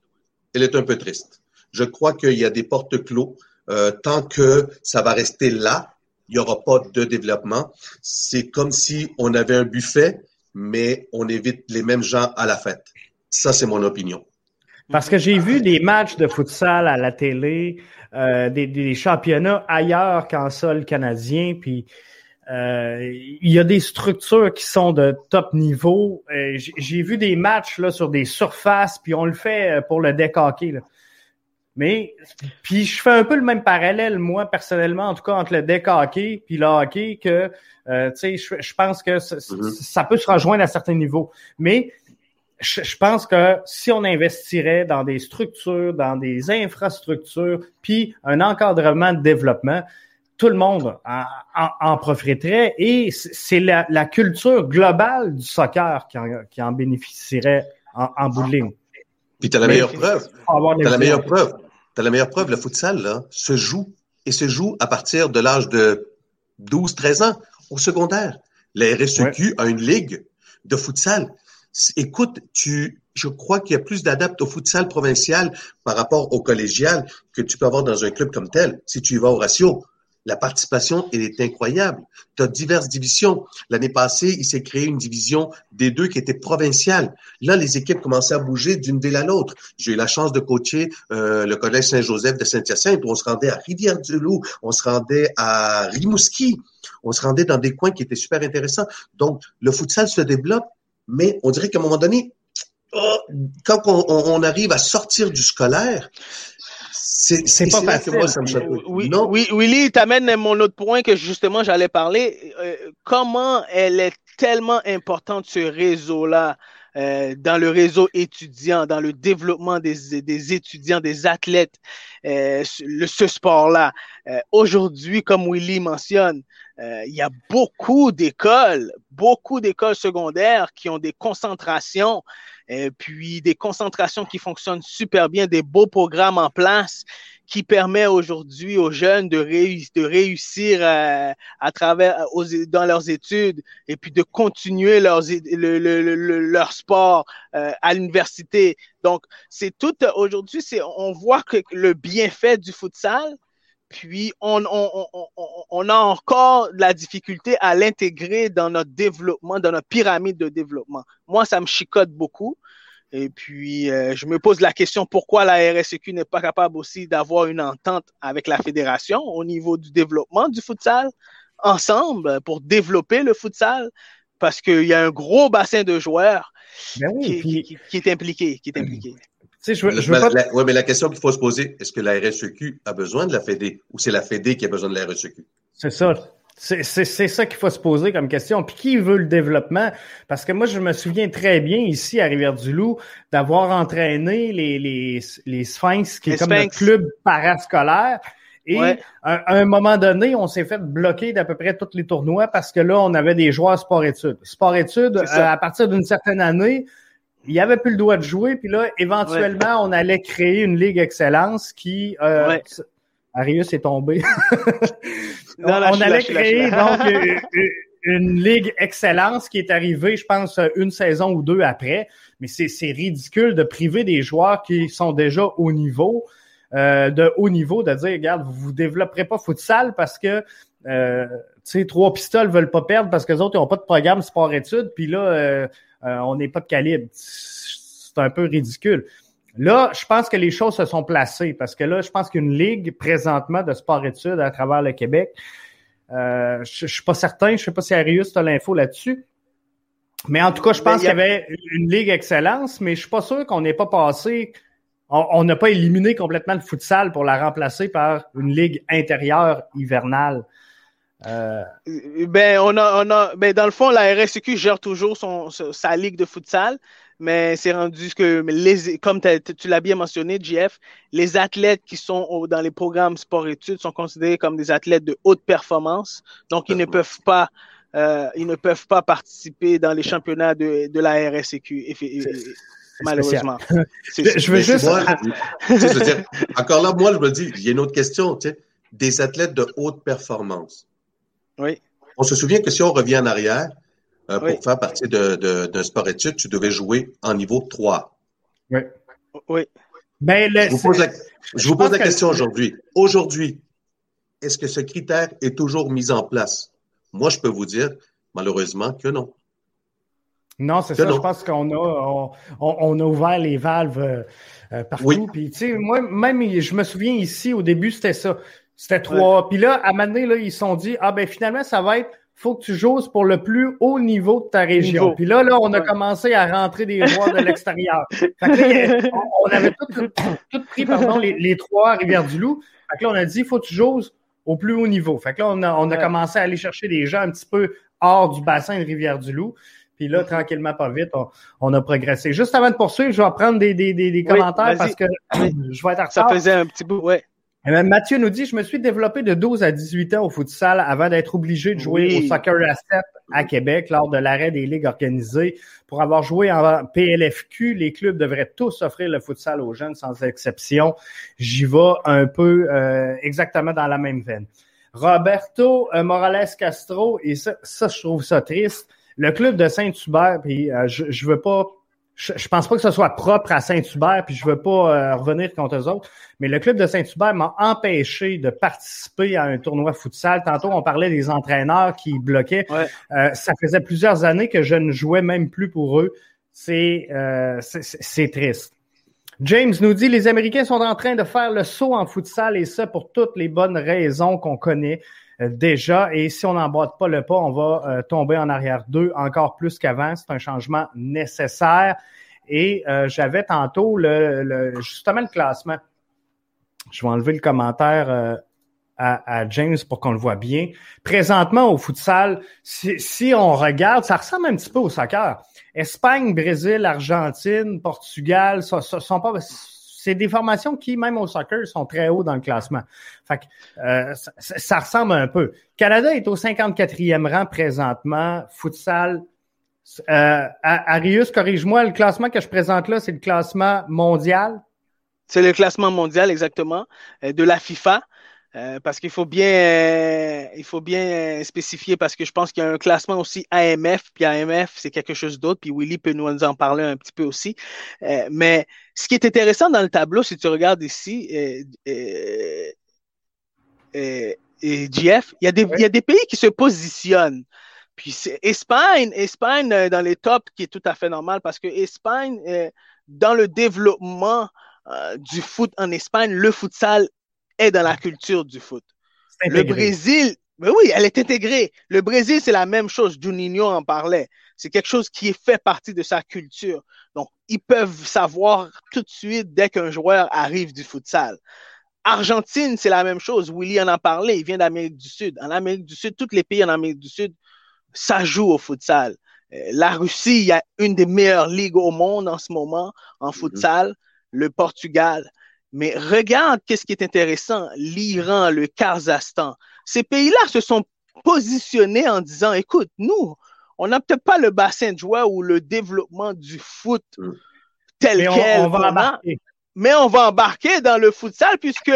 Elle est un peu triste. Je crois qu'il y a des portes clos. Euh, tant que ça va rester là, il n'y aura pas de développement. C'est comme si on avait un buffet, mais on évite les mêmes gens à la fête. Ça, c'est mon opinion. Parce que j'ai vu des matchs de futsal à la télé, euh, des, des, championnats ailleurs qu'en sol canadien, puis euh, il y a des structures qui sont de top niveau. Euh, j'ai vu des matchs là sur des surfaces, puis on le fait pour le deck hockey. Mais puis je fais un peu le même parallèle moi personnellement, en tout cas entre le deck hockey puis le hockey que tu sais, je, je, pense que mm-hmm. ça peut se rejoindre à certains niveaux. Mais je, pense que si on investirait dans des structures, dans des infrastructures, puis un encadrement de développement, tout le monde en, profiterait et c'est la, culture globale du soccer qui en, bénéficierait en, bout de ligne. Puis tu as la meilleure preuve. Tu as la meilleure preuve. Tu la meilleure preuve, le futsal là, se joue et se joue à partir de l'âge de 12-13 ans au secondaire. La RSEQ a une ligue de futsal. Écoute, tu, je crois qu'il y a plus d'adeptes au futsal provincial par rapport au collégial que tu peux avoir dans un club comme tel, si tu y vas au ratio. La participation, elle est incroyable. Tu as diverses divisions. L'année passée, il s'est créé une division des deux qui était provinciale. Là, les équipes commençaient à bouger d'une ville à l'autre. J'ai eu la chance de coacher euh, le Collège Saint-Joseph de Saint-Hyacinthe. On se rendait à Rivière-du-Loup, on se rendait à Rimouski, on se rendait dans des coins qui étaient super intéressants. Donc, le futsal se développe, mais on dirait qu'à un moment donné, oh, quand on, arrive à sortir du scolaire, c'est pas facile. moi, ça me Oui, non. oui, Willy, t'amènes mon autre point que justement j'allais parler. Euh, comment elle est tellement importante ce réseau-là euh, dans le réseau étudiant, dans le développement des, des étudiants, des athlètes, euh, le, ce sport-là? Euh, Aujourd'hui, comme Willy mentionne, il y a beaucoup d'écoles, beaucoup d'écoles secondaires qui ont des concentrations et puis des concentrations qui fonctionnent super bien, des beaux programmes en place qui permet aujourd'hui aux jeunes de, de réussir euh, à, travers dans leurs études et puis de continuer leurs, leur sport euh, à l'université. Donc, c'est tout aujourd'hui, c'est on voit que le bienfait du futsal, puis on, on, on, on, a encore de la difficulté à l'intégrer dans notre développement, dans notre pyramide de développement. Moi, ça me chicote beaucoup. Et puis, euh, je me pose la question pourquoi la RSEQ n'est pas capable aussi d'avoir une entente avec la fédération au niveau du développement du futsal ensemble pour développer le futsal? Parce qu'il y a un gros bassin de joueurs ben qui, est impliqué, qui est impliqué. Tu sais, je veux, je veux pas... Oui, mais la question qu'il faut se poser, est-ce que la RSEQ a besoin de la Fédé ou c'est la Fédé qui a besoin de la RSEQ? C'est ça. C'est ça qu'il faut se poser comme question. Puis qui veut le développement? Parce que moi, je me souviens très bien ici à Rivière-du-Loup d'avoir entraîné les, les, les Sphinx, qui est comme notre club parascolaire. Et à, un moment donné, on s'est fait bloquer d'à peu près tous les tournois parce que là, on avait des joueurs sport-études. Sport-études, euh, à partir d'une certaine année, il n'y avait plus le droit de jouer. Puis là, éventuellement, on allait créer une ligue excellence qui... Euh, Arius est tombé. on allait créer donc une, ligue excellence qui est arrivée, je pense, une saison ou deux après. Mais c'est ridicule de priver des joueurs qui sont déjà au niveau, euh, de haut niveau, de dire, regarde, vous vous développerez pas futsal parce que euh, tu sais, trois pistoles veulent pas perdre parce que les autres n'ont pas de programme sport-études, puis là, euh, on n'est pas de calibre. C'est un peu ridicule. Là, je pense que les choses se sont placées parce que là, je pense qu'une ligue présentement de sport-études à travers le Québec, euh, je, ne suis pas certain, je sais pas si Arius a l'info là-dessus. Mais en tout cas, je pense qu'il y avait une ligue excellence, mais je suis pas sûr qu'on n'ait pas passé, on n'a pas éliminé complètement le futsal pour la remplacer par une ligue intérieure hivernale. Euh... Ben, on a, on a, ben, dans le fond, la RSQ gère toujours son, sa ligue de futsal, mais c'est rendu que, les, comme tu l'as bien mentionné, JF, les athlètes qui sont dans les programmes sport-études sont considérés comme des athlètes de haute performance, donc ils ne peuvent pas, euh, ils ne peuvent pas participer dans les championnats de, de la RSQ. malheureusement. je veux juste. encore là, moi, je me dis, il y a une autre question, tu sais, des athlètes de haute performance. Oui. On se souvient que si on revient en arrière, euh, pour faire partie d'un de, sport-études, tu devais jouer en niveau 3. Oui. Oui. Ben, je vous pose la, question aujourd'hui. Aujourd'hui, est-ce que ce critère est toujours mis en place? Moi, je peux vous dire, malheureusement, que non. Non, c'est ça. Je pense qu'on a, on, a ouvert les valves euh, euh, partout. Puis, tu sais, moi, même, je me souviens ici, au début, c'était ça. C'était trois. Puis là, à un moment donné, là, ils se sont dit, ah ben finalement, ça va être faut que tu joues pour le plus haut niveau de ta région. Puis là, là, on a commencé à rentrer des joueurs de l'extérieur. on, avait tout, pris, pardon, les, trois à Rivière-du-Loup. Fait que là, on a dit, faut que tu joues au plus haut niveau. Fait que là, on a, on a commencé à aller chercher des gens un petit peu hors du bassin de Rivière-du-Loup. Puis là, tranquillement, pas vite, on, a progressé. Juste avant de poursuivre, je vais prendre des, des, des, commentaires parce que je vais être en retard. Ça faisait un petit bout, ouais. Eh Mathieu nous dit, je me suis développé de 12 à 18 ans au futsal avant d'être obligé de jouer au soccer à 7 à Québec lors de l'arrêt des ligues organisées. Pour avoir joué en PLFQ, les clubs devraient tous offrir le futsal aux jeunes sans exception. J'y vais un peu euh, exactement dans la même veine. Roberto euh, Morales Castro, et ça, ça, je trouve ça triste. Le club de Saint-Hubert, puis euh, je, je veux pas je, je pense pas que ce soit propre à Saint-Hubert, puis je veux pas euh, revenir contre eux autres, mais le club de Saint-Hubert m'a empêché de participer à un tournoi futsal. Tantôt, on parlait des entraîneurs qui bloquaient. Euh, ça faisait plusieurs années que je ne jouais même plus pour eux. C'est euh, c'est triste. James nous dit les Américains sont en train de faire le saut en futsal et ça pour toutes les bonnes raisons qu'on connaît. Euh, déjà. Et si on n'emboîte pas le pas, on va euh, tomber en arrière d'eux encore plus qu'avant. C'est un changement nécessaire. Et euh, j'avais tantôt le, justement le classement. Je vais enlever le commentaire à, James pour qu'on le voit bien. Présentement au futsal, si, si, on regarde, ça ressemble un petit peu au soccer. Espagne, Brésil, Argentine, Portugal, ça, ça sont pas c'est des formations qui, même au soccer, sont très hauts dans le classement. Fait que, euh, ça, ressemble un peu. Canada est au 54e rang présentement. Futsal. Euh, Arius, corrige-moi, le classement que je présente là, c'est le classement mondial? C'est le classement mondial, exactement, euh, de la FIFA. Euh, parce qu'il faut bien, euh, il faut bien spécifier parce que je pense qu'il y a un classement aussi AMF, puis AMF c'est quelque chose d'autre, puis Willy peut nous en parler un petit peu aussi. Euh, mais ce qui est intéressant dans le tableau, si tu regardes ici, et Jeff, il y, a des, il y a des pays qui se positionnent. Puis Espagne, Espagne dans les tops, qui est tout à fait normal parce que Espagne, dans le développement du foot en Espagne, le futsal est dans la culture du foot. Le Brésil, mais oui, elle est intégrée. Le Brésil, c'est la même chose. Juninho en parlait. C'est quelque chose qui fait partie de sa culture. Donc, ils peuvent savoir tout de suite dès qu'un joueur arrive du futsal. Argentine, c'est la même chose. Willy en a parlé. Il vient d'Amérique du Sud. En Amérique du Sud, tous les pays en Amérique du Sud, ça joue au futsal. Euh, la Russie, il y a une des meilleures ligues au monde en ce moment en mm-hmm. futsal. Le Portugal, mais regarde qu'est-ce qui est intéressant, l'Iran, le Kazakhstan. Ces pays-là se sont positionnés en disant, écoute, nous, on n'a peut-être pas le bassin de joueurs ou le développement du foot mm. tel quel. On, va embarquer. mais on va embarquer dans le futsal puisque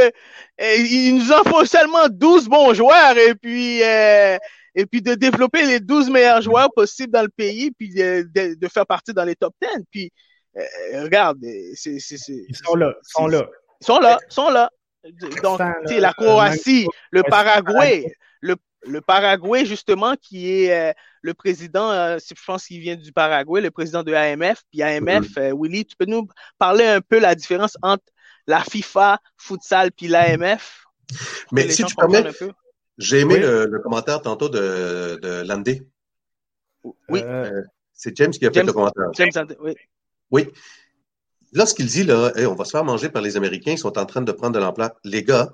eh, il nous en faut seulement 12 bons joueurs et puis eh, et puis de développer les 12 meilleurs joueurs possibles dans le pays puis de, de faire partie dans les top 10 puis eh, regarde c'est ils sont là ils sont là sont là, ils sont là. Donc, la Croatie, le Paraguay, le, le, Paraguay, justement, qui est euh, le président, euh, je pense qu'il vient du Paraguay, le président de l'AMF. Puis AMF, euh, Willy, tu peux nous parler un peu la différence entre la FIFA, futsal, puis l'AMF? Mais si tu permets, j'ai aimé le, commentaire tantôt de, de Landé. Oui. C'est James qui a fait le commentaire. James, oui. Oui. Lorsqu'il dit, là, on va se faire manger par les Américains, ils sont en train de prendre de l'emploi. Les gars,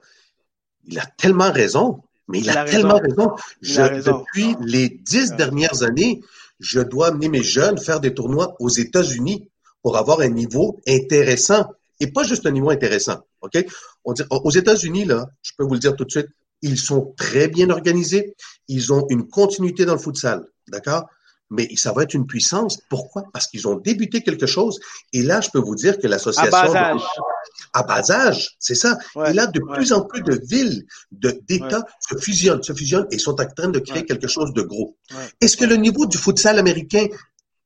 il a tellement raison. Mais il, a, tellement raison. Je, Depuis les dix dernières années, je dois amener mes jeunes faire des tournois aux États-Unis pour avoir un niveau intéressant. Et pas juste un niveau intéressant. OK? On dit, aux États-Unis, là, je peux vous le dire tout de suite, ils sont très bien organisés. Ils ont une continuité dans le futsal. D'accord? Mais ça va être une puissance. Pourquoi? Parce qu'ils ont débuté quelque chose. Et là, je peux vous dire que l'association... À bas âge. À bas âge, c'est ça. et là, de plus en plus de villes, d'États se fusionnent, se fusionnent et sont en train de créer quelque chose de gros. Est-ce que le niveau du futsal américain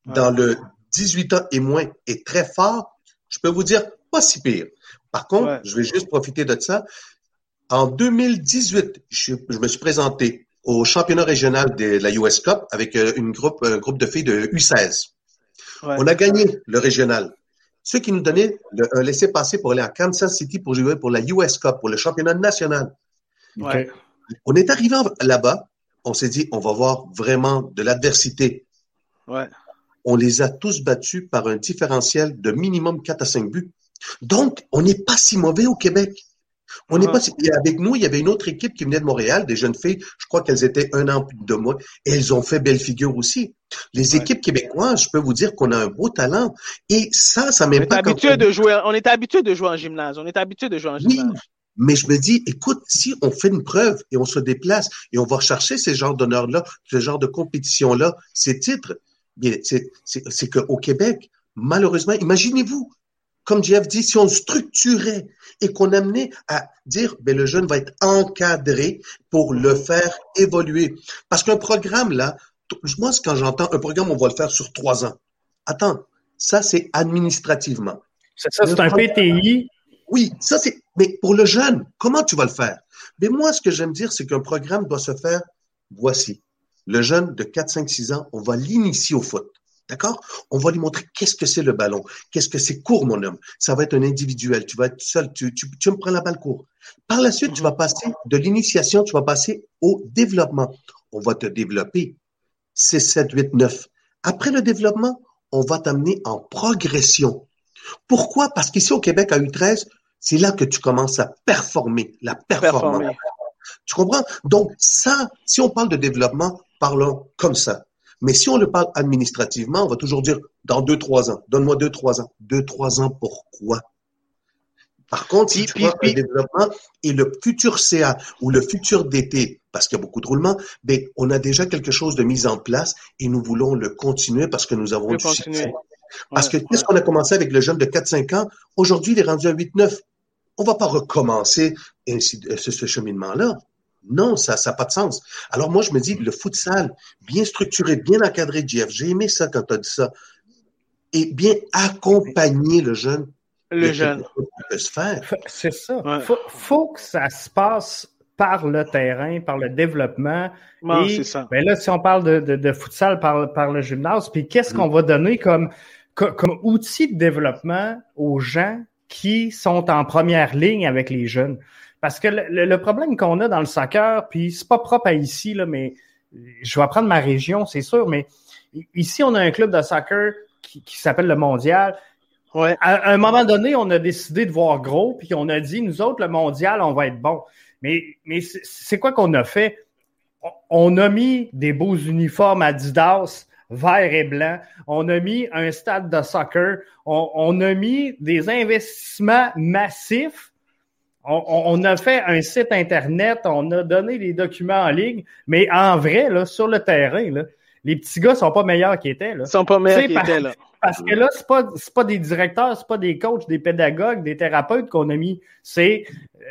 dans le 18 ans et moins est très fort? Je peux vous dire, pas si pire. Par contre, je vais juste profiter de ça. En 2018, je, je me suis présenté au championnat régional de la US Cup avec euh, une groupe, un groupe de filles de U16. On a gagné le régional. Ce qui nous donnait le, un laissé-passer pour aller à Kansas City pour jouer pour la US Cup, pour le championnat national. On est arrivé là-bas, on s'est dit, on va voir vraiment de l'adversité. On les a tous battus par un différentiel de minimum 4 à 5 buts. Donc, on n'est pas si mauvais au Québec. On n'est pas. avec nous, il y avait une autre équipe qui venait de Montréal, des jeunes filles. Je crois qu'elles étaient un an plus de moi, et elles ont fait belle figure aussi. Les équipes québécoises, je peux vous dire qu'on a un beau talent. Et ça, ça m'aime pas. Habitué de jouer, on est habitué de jouer en gymnase. On est habitué de jouer en gymnase. Mais je me dis, écoute, si on fait une preuve et on se déplace et on va chercher ces genres d'honneurs-là, ce genre de compétition-là, ces titres, bien, c'est qu'au Québec, malheureusement, imaginez-vous, comme Jeff dit, si on structurait et qu'on amenait à dire, ben, le jeune va être encadré pour le faire évoluer. Parce qu'un programme, là, moi, quand j'entends un programme, on va le faire sur trois ans. Attends, ça, c'est administrativement. Ça, c'est un PTI. Oui, ça, c'est. Mais pour le jeune, comment tu vas le faire? Mais moi, ce que j'aime dire, c'est qu'un programme doit se faire, voici. Le jeune de 4, 5, 6 ans, on va l'initier au foot. D'accord? On va lui montrer qu'est-ce que c'est le ballon, qu'est-ce que c'est court, mon homme. Ça va être un individuel. Tu vas être seul. Tu, tu, tu me prends la balle court. Par la suite, tu vas passer de l'initiation, tu vas passer au développement. On va te développer 6, 7, 8, 9. Après le développement, on va t'amener en progression. Pourquoi? Parce qu'ici au Québec, à U13, c'est là que tu commences à performer, la performance. Tu comprends? Donc, ça, si on parle de développement, parlons comme ça. Mais si on le parle administrativement, on va toujours dire dans deux, trois ans. Donne-moi deux, trois ans. Deux, trois ans, pourquoi? Par contre, si tu vois un développement et le futur CA ou le futur DT, parce qu'il y a beaucoup de roulements, ben, on a déjà quelque chose de mis en place et nous voulons le continuer parce que nous avons du succès. Parce que qu'est-ce qu'on a commencé avec le jeune de 4-5 ans? Aujourd'hui, il est rendu à 8-9. On va pas recommencer ainsi, ce, ce cheminement-là. Non, ça n'a pas de sens. Alors moi, je me dis, le futsal, bien structuré, bien encadré, Jeff, j'ai aimé ça quand tu as dit ça, et bien accompagner le jeune. Le jeune. se faire? C'est ça. Faut, faut que ça se passe par le terrain, par le développement. et, ça. Ben là, si on parle de, de, futsal par, par le gymnase, puis qu'est-ce mm. qu'on va donner comme, comme, comme, outil de développement aux gens qui sont en première ligne avec les jeunes? Parce que le, problème qu'on a dans le soccer, puis c'est pas propre à ici, là, mais je vais prendre ma région, c'est sûr, mais ici, on a un club de soccer qui, s'appelle le Mondial. Ouais. À, un moment donné, on a décidé de voir gros, puis on a dit, nous autres, le Mondial, on va être bon. Mais, mais c'est quoi qu'on a fait? On a mis des beaux uniformes Adidas, vert et blanc. On a mis un stade de soccer. on a mis des investissements massifs on, a fait un site Internet, on a donné les documents en ligne, mais en vrai, là, sur le terrain, là, les petits gars sont pas meilleurs qu'ils étaient. Là. Ils sont pas meilleurs qu'ils étaient, là. Parce que là, c'est pas, pas des directeurs, c'est pas des coachs, des pédagogues, des thérapeutes qu'on a mis. C'est euh,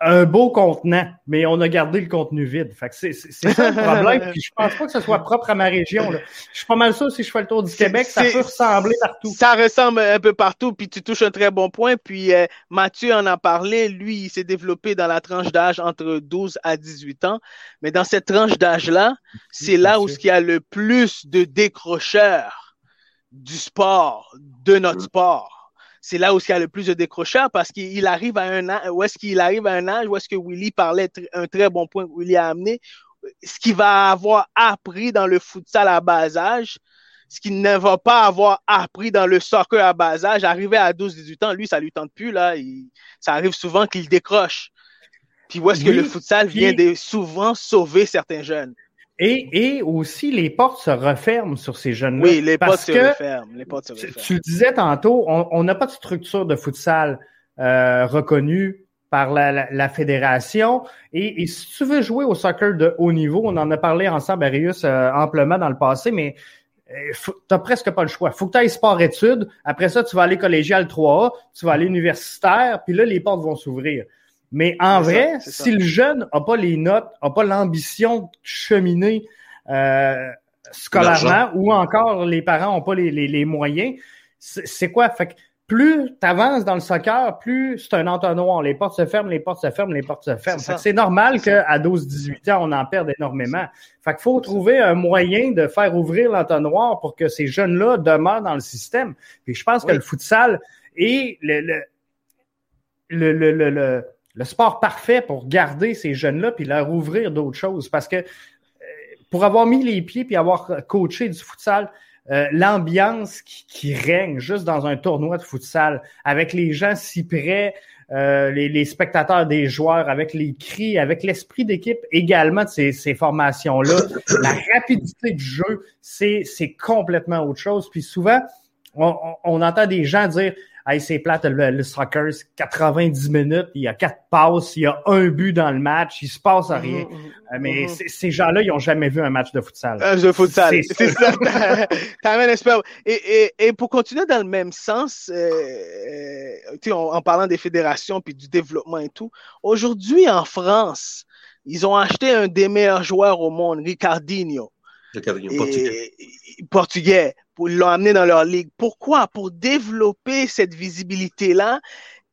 un beau contenant, mais on a gardé le contenu vide. Fait que c'est, ça le problème. Puis je pense pas que ce soit propre à ma région. Là. Je suis pas mal sûr si je fais le tour du Québec, ça peut ressembler partout. Ça ressemble un peu partout, puis tu touches un très bon point. Puis euh, Mathieu en a parlé. Lui, il s'est développé dans la tranche d'âge entre 12 à 18 ans. Mais dans cette tranche d'âge-là, c'est là où il y a le plus de décrocheurs du sport, de notre sport c'est là où il y a le plus de décrocheurs parce qu'il arrive à un âge, où est-ce qu'il arrive à un âge où est-ce que Willy parlait un très bon point que Willy a amené, ce qu'il va avoir appris dans le futsal à bas âge, ce qu'il ne va pas avoir appris dans le soccer à bas âge, arrivé à 12-18 ans, lui, ça lui tente plus, là. ça arrive souvent qu'il décroche. Puis où est-ce que le futsal vient de souvent sauver certains jeunes? Et, et aussi, les portes se referment sur ces jeunes-là. Oui, les portes se referment. Les portes se referment. Tu, disais tantôt, on n'a pas de structure de futsal euh, reconnue par la, la, fédération. Et, et, si tu veux jouer au soccer de haut niveau, on en a parlé ensemble, Arius, euh, amplement dans le passé, mais euh, tu n'as presque pas le choix. faut que tu ailles sport-études. Après ça, tu vas aller collégial 3A, tu vas aller universitaire, puis là, les portes vont s'ouvrir. Mais en vrai, si le jeune n'a pas les notes, n'a pas l'ambition de cheminer euh, scolairement, ou encore les parents n'ont pas les, les, les moyens, c'est quoi? Fait que plus tu avances dans le soccer, plus c'est un entonnoir. Les portes se ferment, les portes se ferment, les portes se ferment. C'est normal qu'à 12-18 ans, on en perde énormément. Fait qu'il faut trouver un moyen de faire ouvrir l'entonnoir pour que ces jeunes-là demeurent dans le système. Puis je pense que le futsal est le, le, le, le, le sport parfait pour garder ces jeunes-là puis leur ouvrir d'autres choses. Parce que euh, pour avoir mis les pieds puis avoir coaché du futsal, euh, l'ambiance qui, règne juste dans un tournoi de futsal, avec les gens si près, euh, les, spectateurs des joueurs, avec les cris, avec l'esprit d'équipe également de ces, ces formations-là, la rapidité du jeu, c'est complètement autre chose. Puis souvent, on, on entend des gens dire hey, c'est plate, le, le soccer, 90 minutes, il y a quatre passes, il y a un but dans le match, il se passe rien. Mm-hmm, mm-hmm, mais mm-hmm. ces gens-là, ils ont jamais vu un match de futsal. Un match de futsal, c'est ça. et, et, et, pour continuer dans le même sens, euh, euh en, en parlant des fédérations puis du développement et tout, aujourd'hui en France, ils ont acheté un des meilleurs joueurs au monde, Ricardinho. Ricardinho, portugais. Portugais. Ils l'ont amené dans leur ligue. Pourquoi? Pour développer cette visibilité-là.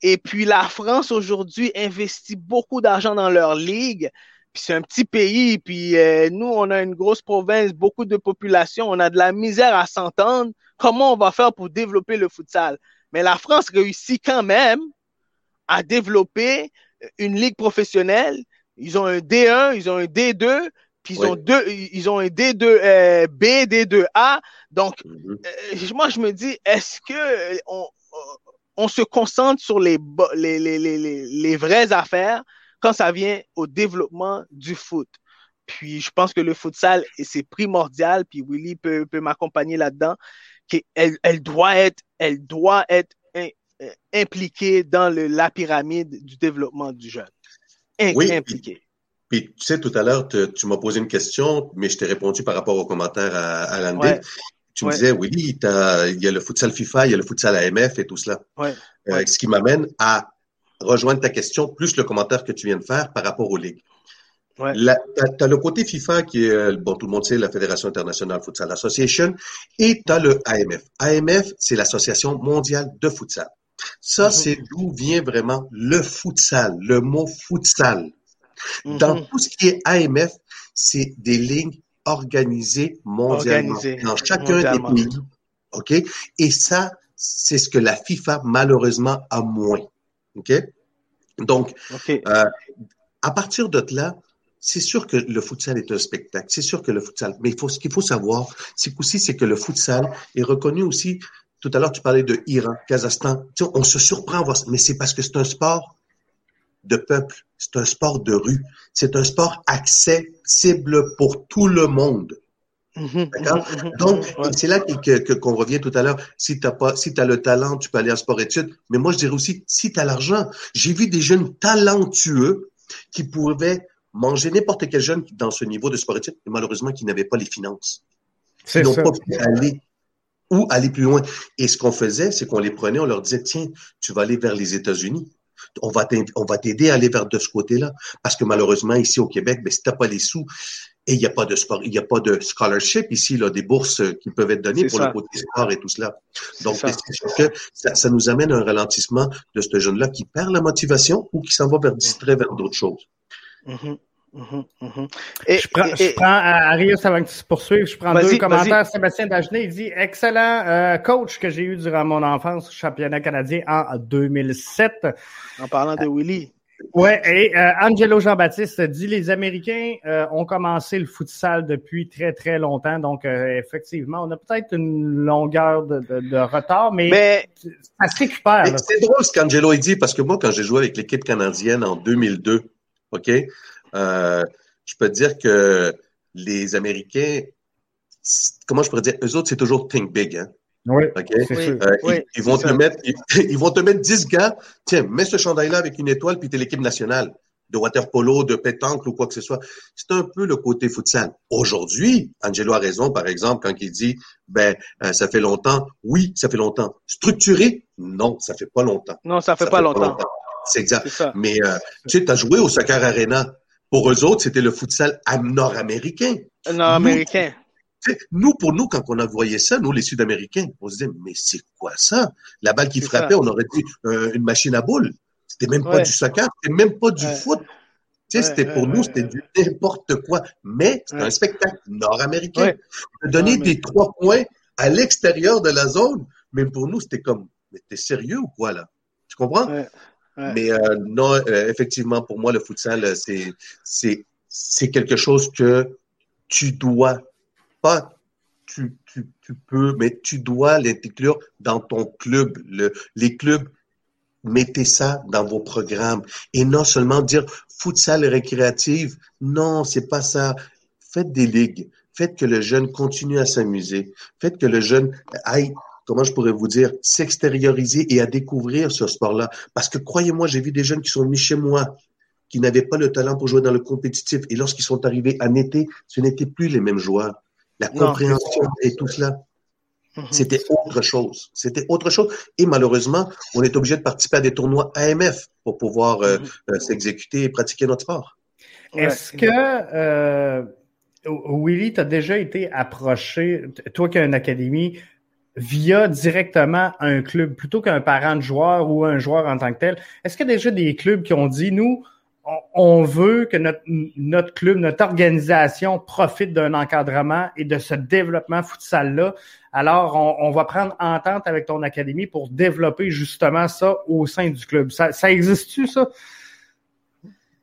Et puis la France aujourd'hui investit beaucoup d'argent dans leur ligue. Puis c'est un petit pays, puis euh, nous, on a une grosse province, beaucoup de population, on a de la misère à s'entendre. Comment on va faire pour développer le futsal? Mais la France réussit quand même à développer une ligue professionnelle ils ont un D1, ils ont un D2, puis ils ont deux, ils ont un D2 euh, B, D2A. Donc, mm-hmm. euh, moi, je me dis, est-ce que on, on, se concentre sur les, les, les, les, les vraies affaires quand ça vient au développement du foot? Puis, je pense que le futsal, c'est primordial, puis Willy peut, peut m'accompagner là-dedans, qu'elle elle doit être, elle doit être euh, impliquée dans le, la pyramide du développement du jeune oui, impliqué. Puis, tu sais, tout à l'heure, tu m'as posé une question, mais je t'ai répondu par rapport au commentaire à, à Landé. Tu me disais, oui, il y a le futsal FIFA, il y a le futsal AMF et tout cela. Ouais. Euh, ce qui m'amène à rejoindre ta question, plus le commentaire que tu viens de faire par rapport aux ligues. Ouais. Tu as, le côté FIFA qui est, bon, tout le monde sait, la Fédération internationale Futsal Association, et tu as le AMF. AMF, c'est l'Association mondiale de futsal. Ça, mhm. c'est d'où vient vraiment le futsal, le mot futsal? Mhm. Dans tout ce qui est AMF, c'est des lignes organisées mondialement dans chacun des pays. OK? Et ça, c'est ce que la FIFA, malheureusement, a moins. OK? Donc, euh, à partir de là, c'est sûr que le futsal est un spectacle. C'est sûr que le futsal, mais il faut, ce qu'il faut savoir, c'est qu'aussi, c'est que le futsal est reconnu aussi tout à l'heure, tu parlais de Iran, Kazakhstan. on se surprend, mais c'est parce que c'est un sport de peuple, c'est un sport de rue, c'est un sport accessible pour tout le monde. Mm-hmm, D'accord? Mm-hmm, mm-hmm, Donc, c'est là que, qu'on revient tout à l'heure. Si tu pas, si as le talent, tu peux aller en sport-études. Mais moi, je dirais aussi, si tu as l'argent, j'ai vu des jeunes talentueux qui pouvaient manger n'importe quel jeune dans ce niveau de sport-études, mais malheureusement, qui n'avaient pas les finances. Qui n'ont pas pu aller ou aller plus loin. Et ce qu'on faisait, c'est qu'on les prenait, on leur disait, tiens, tu vas aller vers les États-Unis. On va t'aider à aller vers de ce côté-là. Parce que malheureusement, ici au Québec, ben, si t'as pas les sous, et il n'y a pas de sport, il n'y a pas de scholarship ici, là, des bourses qui peuvent être données pour le côté sport et tout cela. Donc, c'est sûr que ça, nous amène à un ralentissement de ce jeune-là qui perd la motivation ou qui s'en va vers distrait vers d'autres choses. Mm-hmm. Mhm, mhm. je prends, je prends Arius avant que tu poursuives, je prends deux commentaires. Sébastien Dagenet, il dit excellent euh, coach que j'ai eu durant mon enfance, championnat canadien en 2007. En parlant de Willy. Ouais, et euh, Angelo Jean-Baptiste dit les Américains euh, ont commencé le futsal depuis très très longtemps, donc effectivement, on a peut-être une longueur de, de, retard, mais, mais ça s'écupère. C'est drôle ce qu'Angelo dit parce que moi, quand j'ai joué avec l'équipe canadienne en 2002, ok, euh, je peux te dire que les Américains, comment je pourrais dire, eux autres, c'est toujours think big. Hein? Oui, euh, ils, vont te mettre, ils, vont te mettre 10 gars. Tiens, mets ce chandail-là avec une étoile, puis t'es l'équipe nationale de water polo, de pétanque ou quoi que ce soit. C'est un peu le côté futsal. Aujourd'hui, Angelo a raison, par exemple, quand il dit, ben, euh, ça fait longtemps. Oui, ça fait longtemps. Structuré? Non, ça fait pas longtemps. Non, ça fait, pas, longtemps. C'est exact. Mais, tu sais, tu as joué au Soccer Arena. Pour eux autres, c'était le futsal nord-américain. Nord-américain. Nous, pour nous, quand on a voyé ça, nous, les Sud-Américains, on se disait, mais c'est quoi ça? La balle qui frappait, on aurait dit euh, une machine à boules. C'était même pas du soccer, c'était même pas du foot. Tu sais, c'était pour nous, c'était du n'importe quoi. Mais c'était un spectacle nord-américain. Donner des trois points à l'extérieur de la zone, mais pour nous, c'était comme, mais t'es sérieux ou quoi, là? Tu comprends? Mais euh, non, euh, effectivement, pour moi, le futsal, euh, c'est, c'est, c'est quelque chose que tu dois pas, tu, tu, tu peux, mais tu dois l'inclure dans ton club. Le, les clubs, mettez ça dans vos programmes. Et non seulement dire futsal récréative. Non, c'est pas ça. Faites des ligues. Faites que le jeune continue à s'amuser. Faites que le jeune aille comment je pourrais vous dire, s'extérioriser et à découvrir ce sport-là? Parce que croyez-moi, j'ai vu des jeunes qui sont venus chez moi, qui n'avaient pas le talent pour jouer dans le compétitif. Et lorsqu'ils sont arrivés en été, ce n'étaient plus les mêmes joueurs. La compréhension et tout cela. Mhm. C'était autre chose. C'était autre chose. Et malheureusement, on est obligé de participer à des tournois AMF pour pouvoir euh, mhm. euh, s'exécuter et pratiquer notre sport. Est-ce que, euh, Willy, tu as déjà été approché, toi qui as une académie, via directement un club plutôt qu'un parent de joueur ou un joueur en tant que tel. Est-ce qu'il y a déjà des clubs qui ont dit, nous, on veut que notre, notre club, notre organisation profite d'un encadrement et de ce développement futsal-là? Alors, on, va prendre entente avec ton académie pour développer justement ça au sein du club. Ça, ça existe-tu, ça?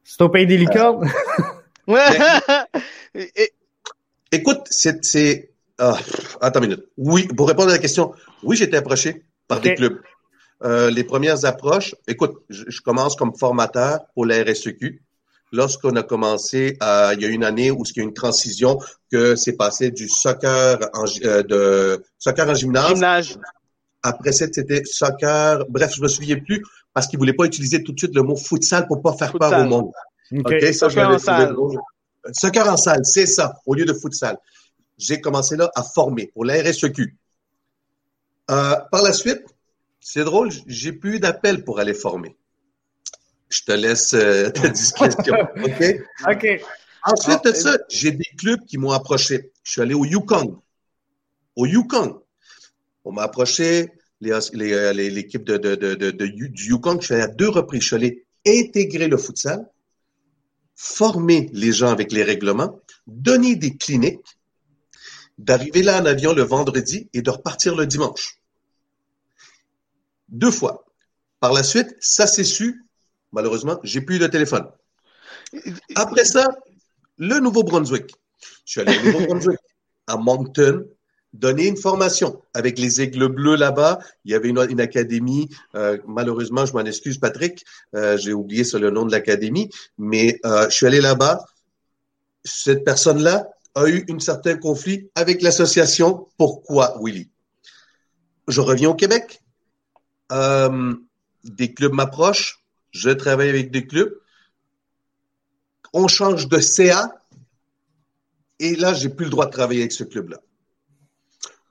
C'est au pays des licornes? Écoute, c'est ah, attends une minute. Oui, pour répondre à la question, oui, j'ai été approché par des clubs. Euh, les premières approches, écoute, je, commence comme formateur pour la RSEQ. Lorsqu'on a commencé, euh, il y a une année où il y a une transition que c'est passé du soccer en, euh, de soccer en gymnase. Après ça, c'était soccer. Bref, je me souviens plus parce qu'ils voulaient pas utiliser tout de suite le mot futsal pour pas faire peur au monde. Ok, ça, soccer en salle. Soccer en salle, c'est ça, au lieu de futsal j'ai commencé là à former pour la RSEQ. Euh, par la suite, c'est drôle, j'ai plus d'appels pour aller former. Je te laisse euh, ta discrétion. OK? OK. Ensuite de ça, j'ai des clubs qui m'ont approché. Je suis allé au Yukon. Au Yukon. On m'a approché, l'équipe de, de, de, du Yukon. Je suis allé à deux reprises. Je suis allé intégrer le futsal, former les gens avec les règlements, donner des cliniques d'arriver là en avion le vendredi et de repartir le dimanche. Deux fois. Par la suite, ça s'est su. Malheureusement, j'ai plus eu de téléphone. Après ça, le Nouveau-Brunswick. Je suis allé au Nouveau-Brunswick, à Moncton, donner une formation avec les aigles bleus là-bas. Il y avait une, académie. Euh, malheureusement, je m'en excuse, Patrick. Euh, j'ai oublié sur le nom de l'académie, mais euh, je suis allé là-bas. Cette personne-là a eu un certain conflit avec l'association. Pourquoi, Willy? Je reviens au Québec. Euh, des clubs m'approchent. Je travaille avec des clubs. On change de CA. Et là, j'ai plus le droit de travailler avec ce club-là.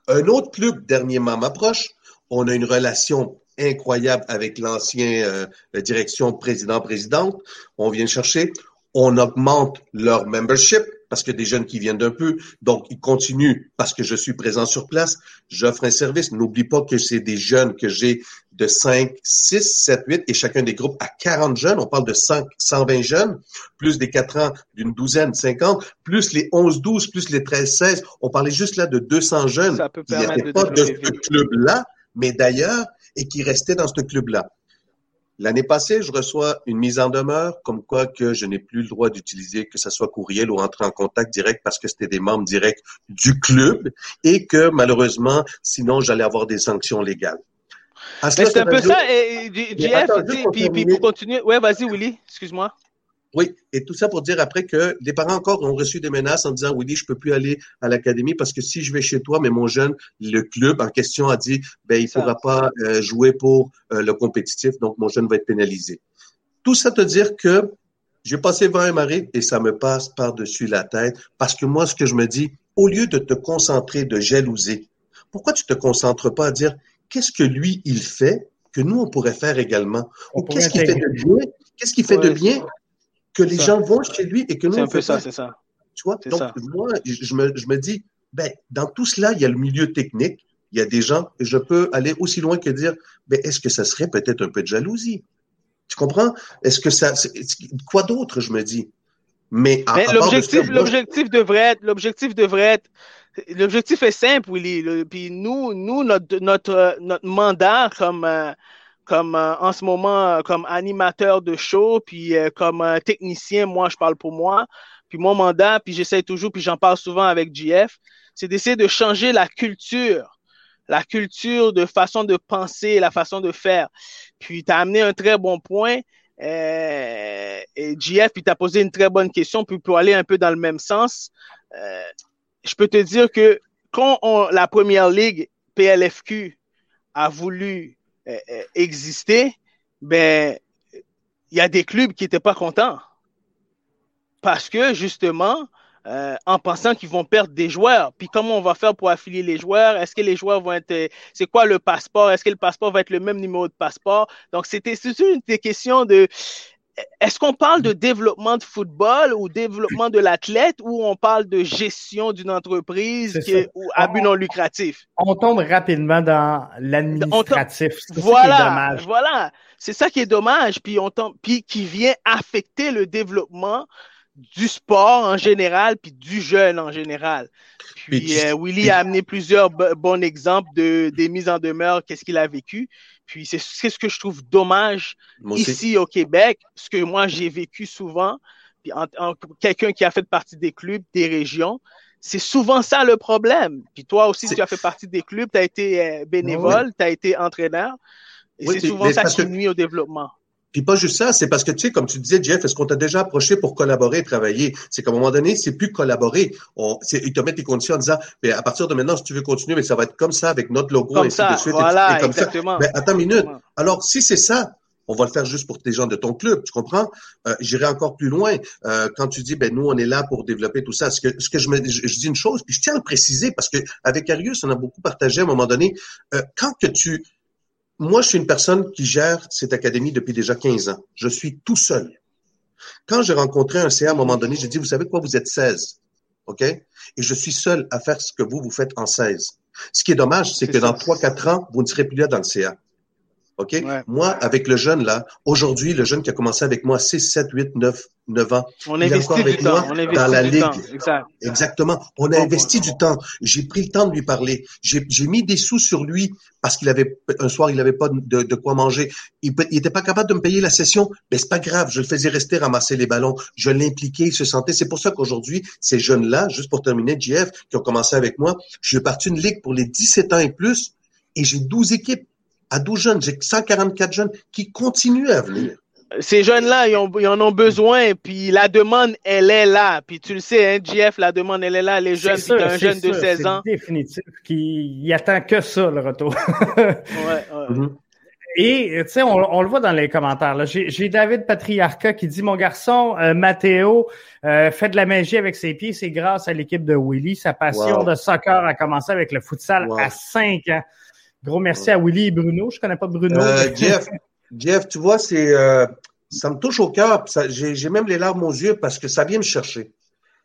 Un autre club, dernièrement, m'approche. On a une relation incroyable avec l'ancien euh, direction président-présidente. On vient chercher. On augmente leur membership parce que des jeunes qui viennent d'un peu, donc ils continuent parce que je suis présent sur place, j'offre un service. N'oublie pas que c'est des jeunes que j'ai de 5, 6, 7, 8 et chacun des groupes à 40 jeunes. On parle de 5, 120 jeunes, plus des 4 ans d'une douzaine, 50, plus les 11, 12, plus les 13, 16. On parlait juste là de 200 jeunes qui n'étaient pas de ce club-là, mais d'ailleurs, et qui restaient dans ce club-là. L'année passée, je reçois une mise en demeure comme quoi que je n'ai plus le droit d'utiliser que ce soit courriel ou entrer en contact direct parce que c'était des membres directs du club et que malheureusement, sinon, j'allais avoir des sanctions légales. C'est un peu ça, et, puis, pour continuer, ouais, vas-y, Willy, excuse-moi. Oui, et tout ça pour dire après que les parents encore ont reçu des menaces en disant oui, je peux plus aller à l'académie parce que si je vais chez toi, mais mon jeune, le club en question a dit ben il pourra pas euh, jouer pour euh, le compétitif, donc mon jeune va être pénalisé. Tout ça te dire que j'ai passé 20 marées et ça me passe par-dessus la tête parce que moi, ce que je me dis, au lieu de te concentrer, de jalouser, pourquoi tu te concentres pas à dire qu'est-ce que lui, il fait que nous, on pourrait faire également? Ou qu'est-ce qu'il fait de bien? Qu'est-ce qu'il fait de bien que les gens vont chez lui et que nous, on fait ça, c'est ça. Tu vois? Donc, moi, je me, je me dis, ben, dans tout cela, il y a le milieu technique, il y a des gens, et je peux aller aussi loin que dire, ben, est-ce que ça serait peut-être un peu de jalousie? Tu comprends? Est-ce que ça, quoi d'autre, je me dis? Mais, l'objectif, l'objectif devrait être, l'objectif devrait être, l'objectif est simple, Willy. puis nous, nous, notre, notre, notre mandat comme, euh, comme euh, en ce moment euh, comme animateur de show, puis euh, comme technicien, moi je parle pour moi. Puis mon mandat, puis j'essaie toujours, puis j'en parle souvent avec JF, c'est d'essayer de changer la culture, la culture de façon de penser, la façon de faire. Puis tu as amené un très bon point. et JF, puis tu as posé une très bonne question, puis pour aller un peu dans le même sens, je peux te dire que quand on, la première ligue PLFQ a voulu exister, ben, il y a des clubs qui n'étaient pas contents. Parce que, justement, euh, en pensant qu'ils vont perdre des joueurs. Puis comment on va faire pour affilier les joueurs? Est-ce que les joueurs vont être... C'est quoi le passeport? Est-ce que le passeport va être le même numéro de passeport? Donc, c'était une des questions de... Est-ce qu'on parle de développement de football ou développement de l'athlète ou on parle de gestion d'une entreprise ou abus non lucratif? On tombe rapidement dans l'administratif. Voilà, voilà. C'est ça qui est dommage. Puis, on tombe, puis qui vient affecter le développement du sport en général, puis du jeune en général. Puis euh, Willy a amené plusieurs bons exemples de des mises en demeure, qu'est-ce qu'il a vécu. Puis c'est ce que je trouve dommage ici au Québec, ce que moi j'ai vécu souvent, puis en, quelqu'un qui a fait partie des clubs, des régions, c'est souvent ça le problème. Puis toi aussi, tu as fait partie des clubs, tu as été euh, bénévole, tu as été entraîneur. Et c'est souvent ça qui nuit au développement. Puis pas juste ça, c'est parce que, tu sais, comme tu disais, Jeff, est-ce qu'on t'a déjà approché pour collaborer et travailler? C'est qu'à un moment donné, c'est plus collaborer. On, ils te mettent des conditions en disant, mais à partir de maintenant, si tu veux continuer, mais ça va être comme ça, avec notre logo, comme ça, de suite. Voilà, et, comme exactement. Ça. Mais attends une minute. Alors, si c'est ça, on va le faire juste pour tes gens de ton club, tu comprends? Euh, J'irai encore plus loin. Euh, quand tu dis, ben nous, on est là pour développer tout ça. Ce que, ce que je, me, je, dis une chose, puis je tiens à le préciser, parce que avec Arius, on a beaucoup partagé à un moment donné. Euh, quand que tu moi, je suis une personne qui gère cette académie depuis déjà 15 ans. Je suis tout seul. Quand j'ai rencontré un CA à un moment donné, j'ai dit, vous savez quoi, vous êtes 16. OK? Et je suis seul à faire ce que vous, vous faites en 16. Ce qui est dommage, c'est que dans 3-4 ans, vous ne serez plus là dans le CA. OK? Moi, avec le jeune, là, aujourd'hui, le jeune qui a commencé avec moi 6, 7, 8, 9, 9 ans. On il est encore avec moi dans la ligue. Exactement. On a investi du temps. J'ai pris le temps de lui parler. J'ai mis des sous sur lui parce qu'il avait un soir, il n'avait pas de, de, quoi manger. Il n'était pas capable de me payer la session. Mais c'est pas grave. Je le faisais rester ramasser les ballons. Je l'impliquais. Il se sentait. C'est pour ça qu'aujourd'hui, ces jeunes-là, juste pour terminer, JF, qui ont commencé avec moi, je suis parti une ligue pour les 17 ans et plus et j'ai 12 équipes à 12 jeunes. J'ai 144 jeunes qui continuent à venir ces jeunes-là, ils, en ont besoin, puis la demande, elle est là. Puis tu le sais, hein, JF, la demande, elle est là. Les jeunes, puis un jeune de 16 ans. C'est définitif, qui il attend que ça, le retour. ouais, ouais. Et, tu sais, on, le voit dans les commentaires. J'ai David Patriarca qui dit, mon garçon, euh, Mathéo, euh, fait de la magie avec ses pieds. C'est grâce à l'équipe de Willy. Sa passion de soccer a commencé avec le futsal à 5 ans. Gros merci à Willy et Bruno. Je connais pas Bruno. Euh, Jeff, Jeff, tu vois, c'est euh, ça me touche au cœur. J'ai même les larmes aux yeux parce que ça vient me chercher.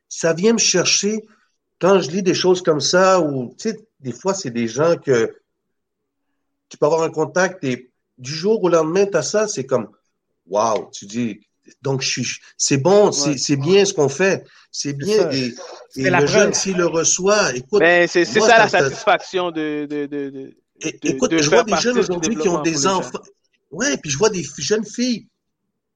Ça vient me chercher quand je lis des choses comme ça ou tu sais, des fois, c'est des gens que tu peux avoir un contact et du jour au lendemain, tu as ça, c'est comme Wow, tu dis donc je suis c'est bon, c'est bien ce qu'on fait. C'est bien. Et, le jeune, s'il le reçoit, écoute. Ben, c'est ça la satisfaction de, de, de, de écoute, je vois des jeunes aujourd'hui qui ont des enfants. Ouais, puis je vois des jeunes filles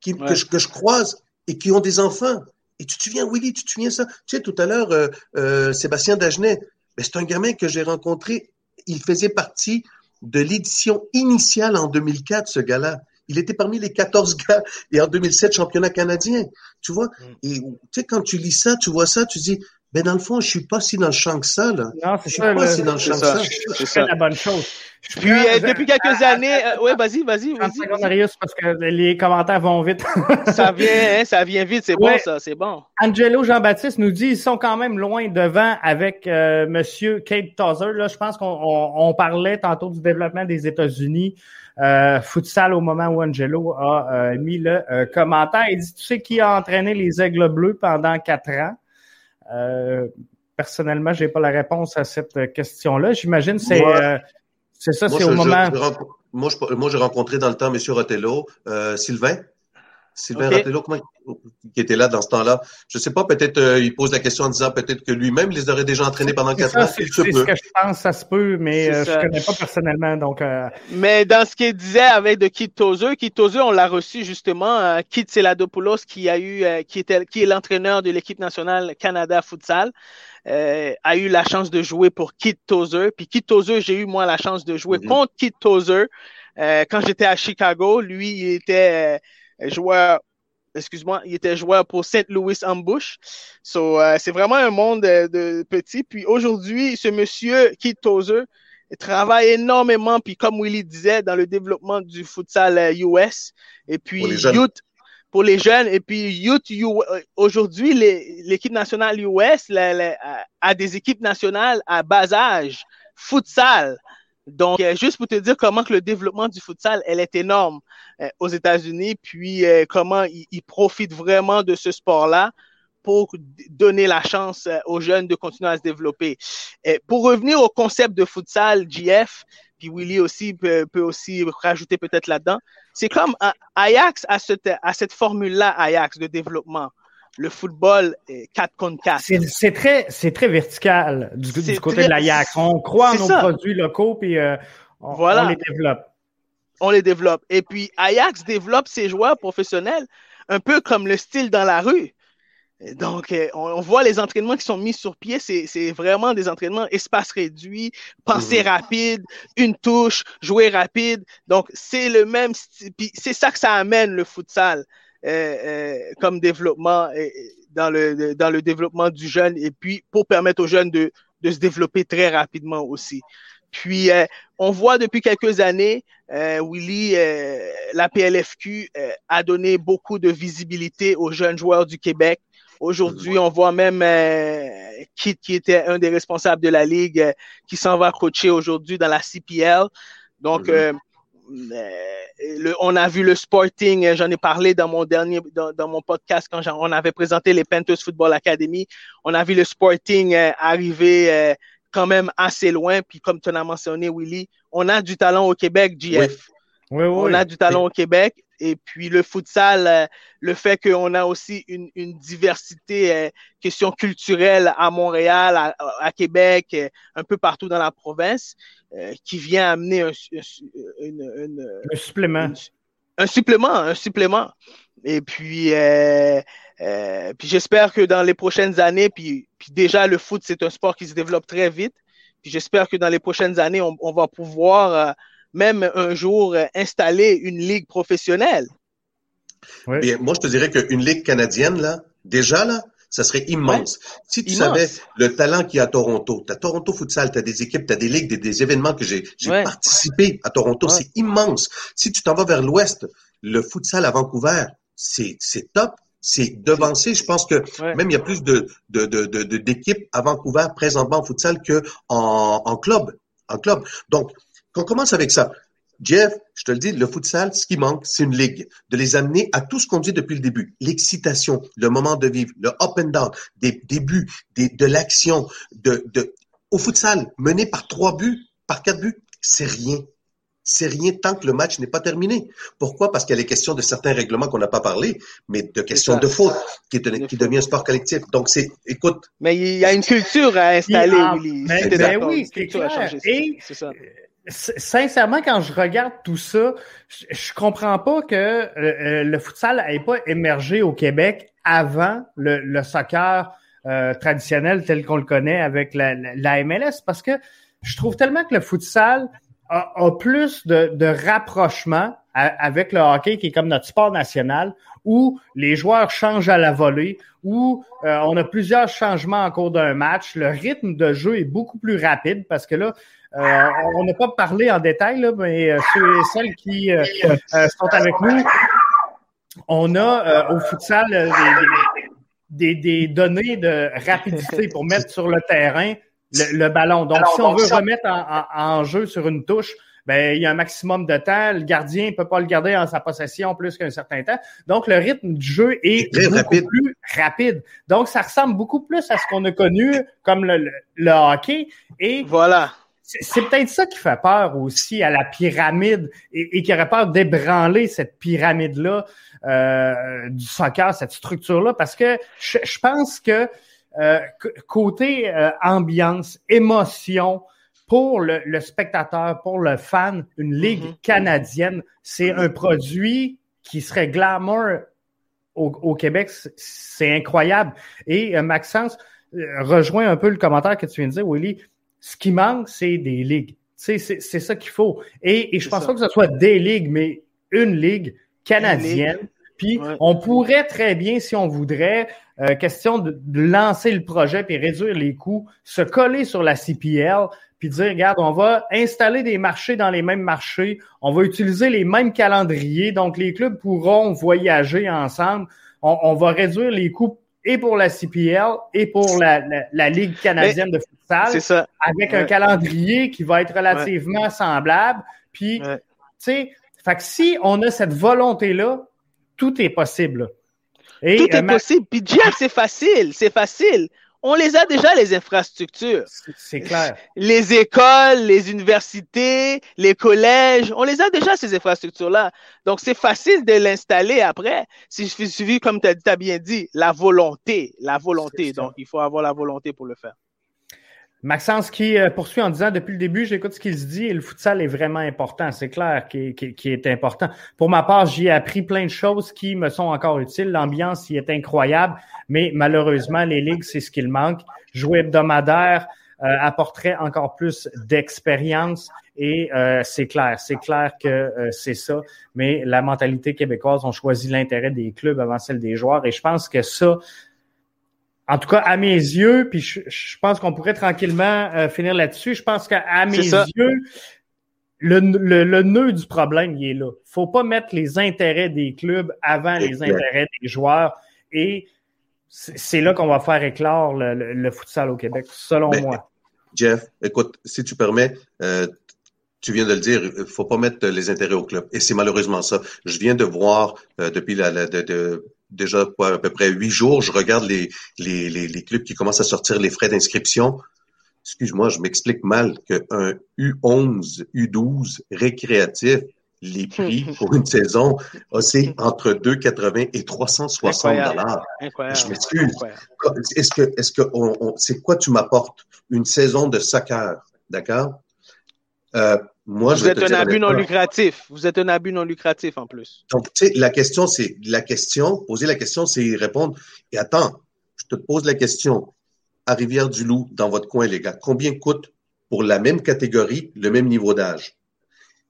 qui, que, je, que, je, croise et qui ont des enfants. Et tu te souviens, Willy, tu te souviens ça? Tu sais, tout à l'heure, euh, euh, Sébastien Dagenet, ben, c'est un gamin que j'ai rencontré. Il faisait partie de l'édition initiale en 2004, ce gars-là. Il était parmi les 14 gars et en 2007, championnat canadien. Tu vois? Mm. Et tu sais, quand tu lis ça, tu vois ça, tu dis, ben dans le fond, je suis pas si dans le champ que ça, là. Non, c'est ça. Je suis pas si dans le champ que ça. C'est la bonne chose. Puis, euh, depuis quelques années, euh, ouais, vas-y, vas-y, vas-y. Marius, parce que les commentaires vont vite. ça vient, hein, ça vient vite, c'est bon, ça, c'est bon. Angelo Jean-Baptiste nous dit, ils sont quand même loin devant avec euh, Monsieur Kate Tozer. Là, je pense qu'on on, parlait tantôt du développement des États-Unis. Euh, futsal au moment où Angelo a mis le commentaire. Il dit, tu sais qui a entraîné les Aigles Bleus pendant quatre ans? Euh, personnellement, j'ai pas la réponse à cette question-là. J'imagine c'est euh, c'est ça, c'est au moment. moi, moi, j'ai rencontré dans le temps M. Rotello, euh, Sylvain. Sylvain Rotello, comment, qui était là dans ce temps-là? Je sais pas, peut-être euh, il pose la question en disant peut-être que lui-même les aurait déjà entraînés pendant quatre ans. C'est ce que je pense, ça se peut, mais euh, je connais pas personnellement. Donc, euh, Mais dans ce qu'il disait avec de Kit Tozer, Kit Tozer, on l'a reçu justement, Kit Seladopoulos, qui a eu, qui était, qui est l'entraîneur de l'équipe nationale Canada Futsal. a eu la chance de jouer pour Kit Tozer. Puis Kit Tozer, j'ai eu moi la chance de jouer mm-hmm. contre Kit Tozer quand j'étais à Chicago. Lui, il était joueur excuse-moi, il était joueur pour St. Louis Ambush. So, euh, c'est vraiment un monde de, de petit. Puis aujourd'hui, ce monsieur Keith Tozer, travaille énormément, puis comme Willy disait, dans le développement du futsal US. Euh, et puis, youth, pour les jeunes. Et puis, youth, euh, aujourd'hui, l'équipe nationale US a des équipes nationales à bas âge, futsal. Donc, euh, juste pour te dire comment que le développement du futsal, elle est énorme aux États-Unis, puis comment ils profitent vraiment de ce sport-là pour donner la chance euh, aux jeunes de continuer à se développer. Et pour revenir au concept de futsal, GF, puis Willy aussi peut, aussi rajouter peut-être là-dedans, c'est comme Ajax a cette, à cette formule-là, Ajax, de développement. Le football 4 contre 4. C'est très, c'est très vertical du, côté de l'Ajax. On croit en nos produits locaux, puis euh, on, on les développe. On les développe. Et puis Ajax développe ses joueurs professionnels un peu comme le style dans la rue. Donc, euh, on, voit les entraînements qui sont mis sur pied, c'est vraiment des entraînements espace réduit, pensée rapide, une touche, jouer rapide. Donc, c'est le même, c'est ça que ça amène le futsal comme développement dans le dans le développement du jeune et puis pour permettre aux jeunes de de se développer très rapidement aussi. Puis, on voit depuis quelques années, Willy, la PLFQ a donné beaucoup de visibilité aux jeunes joueurs du Québec. Aujourd'hui, on voit même euh, Kit, qui était un des responsables de la ligue, euh, qui s'en va coacher aujourd'hui dans la CPL. Donc, mhm. euh, le, on a vu le Sporting, j'en ai parlé dans mon dernier, dans, mon podcast quand on avait présenté les Panthers Football Academy. On a vu le Sporting arriver quand même assez loin. Puis comme tu en as mentionné, Willy, on a du talent au Québec, GF. Oui. Oui, on a du talent au Québec. Et puis le futsal, euh, le fait qu'on a aussi une, une diversité, euh, question culturelle à Montréal, à, Québec, euh, un peu partout dans la province, qui vient amener un, un supplément. un supplément, un supplément. Et puis, euh, puis j'espère que dans les prochaines années, puis, puis déjà le foot, c'est un sport qui se développe très vite. Puis j'espère que dans les prochaines années, on, on va pouvoir même un jour euh, installer une ligue professionnelle. Bien, moi, je te dirais qu'une ligue canadienne, là, déjà, là, ça serait immense. Si tu savais le talent qu'il y a à Toronto, tu as Toronto Futsal, tu as des équipes, tu as des ligues, des, événements que j'ai participé à Toronto, c'est immense. Si tu t'en vas vers l'ouest, le futsal à Vancouver, c'est top. C'est devancé. Je pense que même il y a plus de d'équipes de, de, à Vancouver présentement en futsal que en, en club. En club. Donc, qu'on commence avec ça. Jeff, je te le dis, le futsal, ce qui manque, c'est une ligue. De les amener à tout ce qu'on dit depuis le début. L'excitation, le moment de vivre, le up and down, des débuts, des, de l'action. De, de, au futsal, mené par trois buts, par quatre buts, c'est rien. C'est rien tant que le match n'est pas terminé. Pourquoi? Parce qu'il y a les questions de certains règlements qu'on n'a pas parlé, mais de questions de faute, qui, qui devient un sport collectif. Donc, c'est, écoute. Mais il y a une culture à installer, ah, Mais, ben oui, c'est clair. Et, c'est ça sincèrement, quand je regarde tout ça, je, comprends pas que euh, euh, le futsal n'ait pas émergé au Québec avant le, soccer euh, traditionnel tel qu'on le connaît avec la, MLS, parce que je trouve tellement que le futsal a, plus de, de rapprochement avec le hockey qui est comme notre sport national, où les joueurs changent à la volée, où on a plusieurs changements en cours d'un match. Le rythme de jeu est beaucoup plus rapide parce que là, euh, on n'a pas parlé en détail, là, mais euh, ceux et celles qui euh, sont avec nous, on a au futsal des, des, données de rapidité pour mettre sur le terrain le, ballon. Donc, si on veut remettre en, jeu sur une touche, ben, il y a un maximum de temps. Le gardien ne peut pas le garder en sa possession plus qu'un certain temps. Donc, le rythme du jeu est, beaucoup rapide. plus rapide. Donc, ça ressemble beaucoup plus à ce qu'on a connu comme le, le hockey. Et voilà c'est peut-être ça qui fait peur aussi à la pyramide et, qui aurait peur d'ébranler cette pyramide-là euh, du soccer, cette structure-là, parce que je, pense que euh, côté euh, ambiance, émotion, pour le, spectateur, pour le fan, une ligue mm-hmm. canadienne, c'est un produit qui serait glamour au, au Québec. C'est incroyable. Et Maxence rejoint un peu le commentaire que tu viens de dire, Willy ce qui manque, c'est des ligues. C'est ça qu'il faut. Et, et je pense pas que ce soit des ligues, mais une ligue canadienne Puis on pourrait très bien, si on voudrait, euh, question de, lancer le projet puis réduire les coûts, se coller sur la CPL puis dire, regarde, on va installer des marchés dans les mêmes marchés, on va utiliser les mêmes calendriers, donc les clubs pourront voyager ensemble. On, va réduire les coûts et pour la CPL et pour la, la, Ligue canadienne de futsal ça. avec un calendrier qui va être relativement semblable. Puis, tu sais, fait que si on a cette volonté-là, tout est possible. tout est euh, possible. Puis Jeff, c'est facile, c'est facile. On les a déjà, les infrastructures. C'est clair. Les écoles, les universités, les collèges, on les a déjà, ces infrastructures-là. Donc, c'est facile de l'installer après. Si je suivi, comme tu as, bien dit, la volonté. La volonté. Donc, il faut avoir la volonté pour le faire. Maxence qui euh, poursuit en disant depuis le début, j'écoute ce qu'il se dit et le futsal est vraiment important. C'est clair qu'il est important. Pour ma part, j'y ai appris plein de choses qui me sont encore utiles. L'ambiance y est incroyable, mais malheureusement, les ligues, c'est ce qu'il manque. Jouer hebdomadaire euh, apporterait encore plus d'expérience et euh, c'est clair, c'est clair que c'est ça. Mais la mentalité québécoise, on choisit l'intérêt des clubs avant celle des joueurs et je pense que ça, en tout cas, à mes yeux, puis je, pense qu'on pourrait tranquillement euh, finir là-dessus. Je pense qu'à mes yeux, le, le, nœud du problème, il est là. faut pas mettre les intérêts des clubs avant les intérêts des joueurs. Et c'est là qu'on va faire éclore le, le, futsal au Québec, selon moi. Jeff, écoute, si tu permets, euh, tu viens de le dire, il faut pas mettre les intérêts au club. Et c'est malheureusement ça. Je viens de voir euh, depuis la, la de, déjà à peu près huit jours, je regarde les, les, les, clubs qui commencent à sortir les frais d'inscription. Excuse-moi, je m'explique mal qu'un U11, U12 récréatif, les prix pour une saison, c'est entre 2,80 et 360 dollars. Je m'excuse. Est-ce que, est-ce que, c'est quoi tu m'apportes? Une saison de soccer, d'accord? Euh, moi, vous êtes un abus non lucratif. Vous êtes un abus non lucratif en plus. Donc, tu sais, la question, c'est la question, poser la question, c'est répondre. Et attends, je te pose la question. À Rivière-du-Loup, dans votre coin, les gars, combien coûte pour la même catégorie, le même niveau d'âge?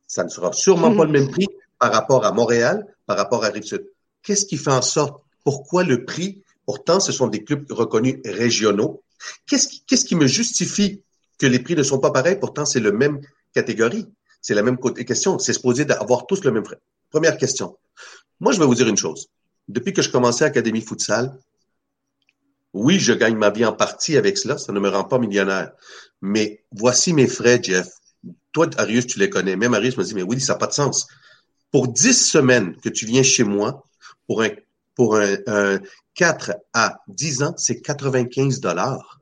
Ça ne sera sûrement pas le même prix par rapport à Montréal, par rapport à Rive-Sud. Qu'est-ce qui fait en sorte? Pourquoi le prix? Pourtant, ce sont des clubs reconnus régionaux. Qu'est-ce qui, qu'est-ce qui me justifie que les prix ne sont pas pareils? Pourtant, c'est le même catégorie. C'est la même question. C'est supposé d'avoir tous le même frais. Première question. Moi, je vais vous dire une chose. Depuis que je commençais Académie Futsal, oui, je gagne ma vie en partie avec cela. Ça ne me rend pas millionnaire. Mais voici mes frais, Jeff. Toi, Arius, tu les connais. Même Arius me dit, mais oui, ça n'a pas de sens. Pour 10 semaines que tu viens chez moi, pour un, pour un, un 4 à 10 ans, c'est 95 dollars.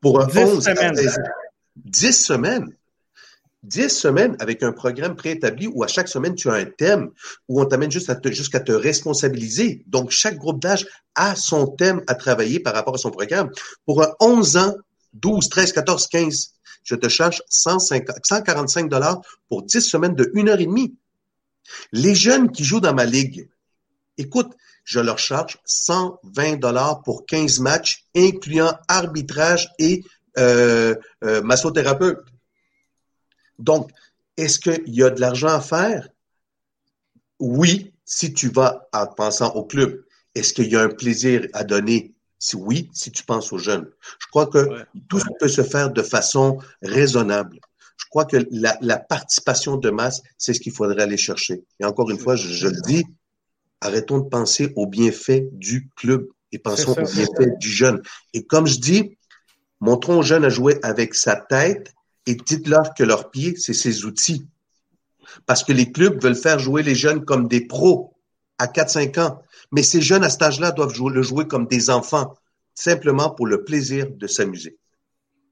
Pour un 11 semaines. 10 semaines. 10 semaines avec un programme préétabli où à chaque semaine, tu as un thème, où on t'amène juste à te, jusqu'à te responsabiliser. Donc, chaque groupe d'âge a son thème à travailler par rapport à son programme. Pour un 11 ans, 12, 13, 14, 15, je te charge 145 dollars pour 10 semaines de 1 heure et demie. Les jeunes qui jouent dans ma ligue, écoute, je leur charge 120 dollars pour 15 matchs, incluant arbitrage et euh, euh, massothérapeute. Donc, est-ce qu'il y a de l'argent à faire? Oui, si tu vas en pensant au club. Est-ce qu'il y a un plaisir à donner? Si oui, si tu penses aux jeunes. Je crois que tout peut se faire de façon raisonnable. Je crois que la, participation de masse, c'est ce qu'il faudrait aller chercher. Et encore une fois, je, le dis, arrêtons de penser aux bienfaits du club et pensons aux bienfaits du jeune. Et comme je dis, montrons aux jeunes à jouer avec sa tête et dites-leur que leur pied, c'est ses outils. Parce que les clubs veulent faire jouer les jeunes comme des pros à 4-5 ans. Mais ces jeunes à cet âge-là doivent le jouer comme des enfants, simplement pour le plaisir de s'amuser.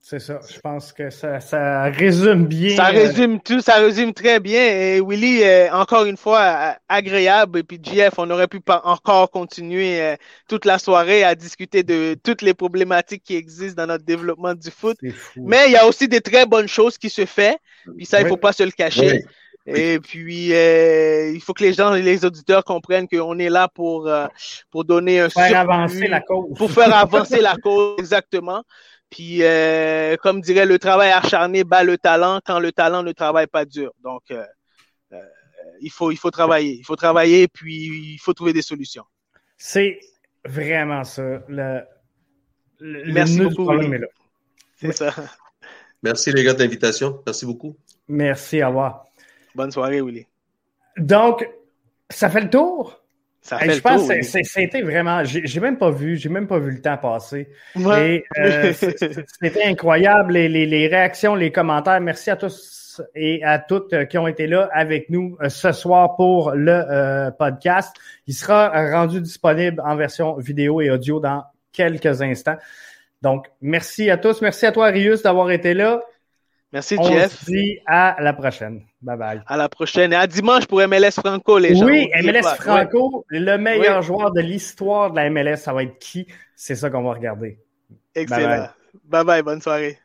C'est ça. Je pense que ça, ça, résume bien. Ça euh, résume tout, ça résume très bien. Et Willy, euh, encore une fois, euh, agréable. Et puis Jeff, on aurait pu pas encore continuer toute la soirée à discuter de toutes les problématiques qui existent dans notre développement du foot. Mais il y a aussi des très bonnes choses qui se font. Puis ça, il faut pas se le cacher. Et puis, il faut que les gens, les auditeurs comprennent qu'on est là pour, pour donner un pour faire avancer la cause. Pour faire avancer la cause, exactement. Puis, euh, comme dirait le travail acharné bat le talent quand le talent ne travaille pas dur. Donc, euh, euh, il, faut, il faut travailler. Il faut travailler, puis il faut trouver des solutions. C'est vraiment ça. Le, Merci beaucoup. C'est ça. Merci les gars de l'invitation. Merci beaucoup. Merci, au revoir. Bonne soirée, Willy. Donc, ça fait le tour? Ça fait je pense que c'était vraiment. J'ai même pas vu, j'ai même pas vu le temps passer. Euh, c'était incroyable les, les, réactions, les commentaires. Merci à tous et à toutes euh, qui ont été là avec nous euh, ce soir pour le podcast. Il sera rendu disponible en version vidéo et audio dans quelques instants. Donc, merci à tous. Merci à toi, Rius, d'avoir été là. Merci, Jeff. On se dit à la prochaine. Bye bye. À la prochaine. Et à dimanche pour MLS Franco, les gens. Oui, MLS Franco, le meilleur joueur de l'histoire de la MLS, ça va être qui? C'est ça qu'on va regarder. Excellent. bye, bye bonne soirée.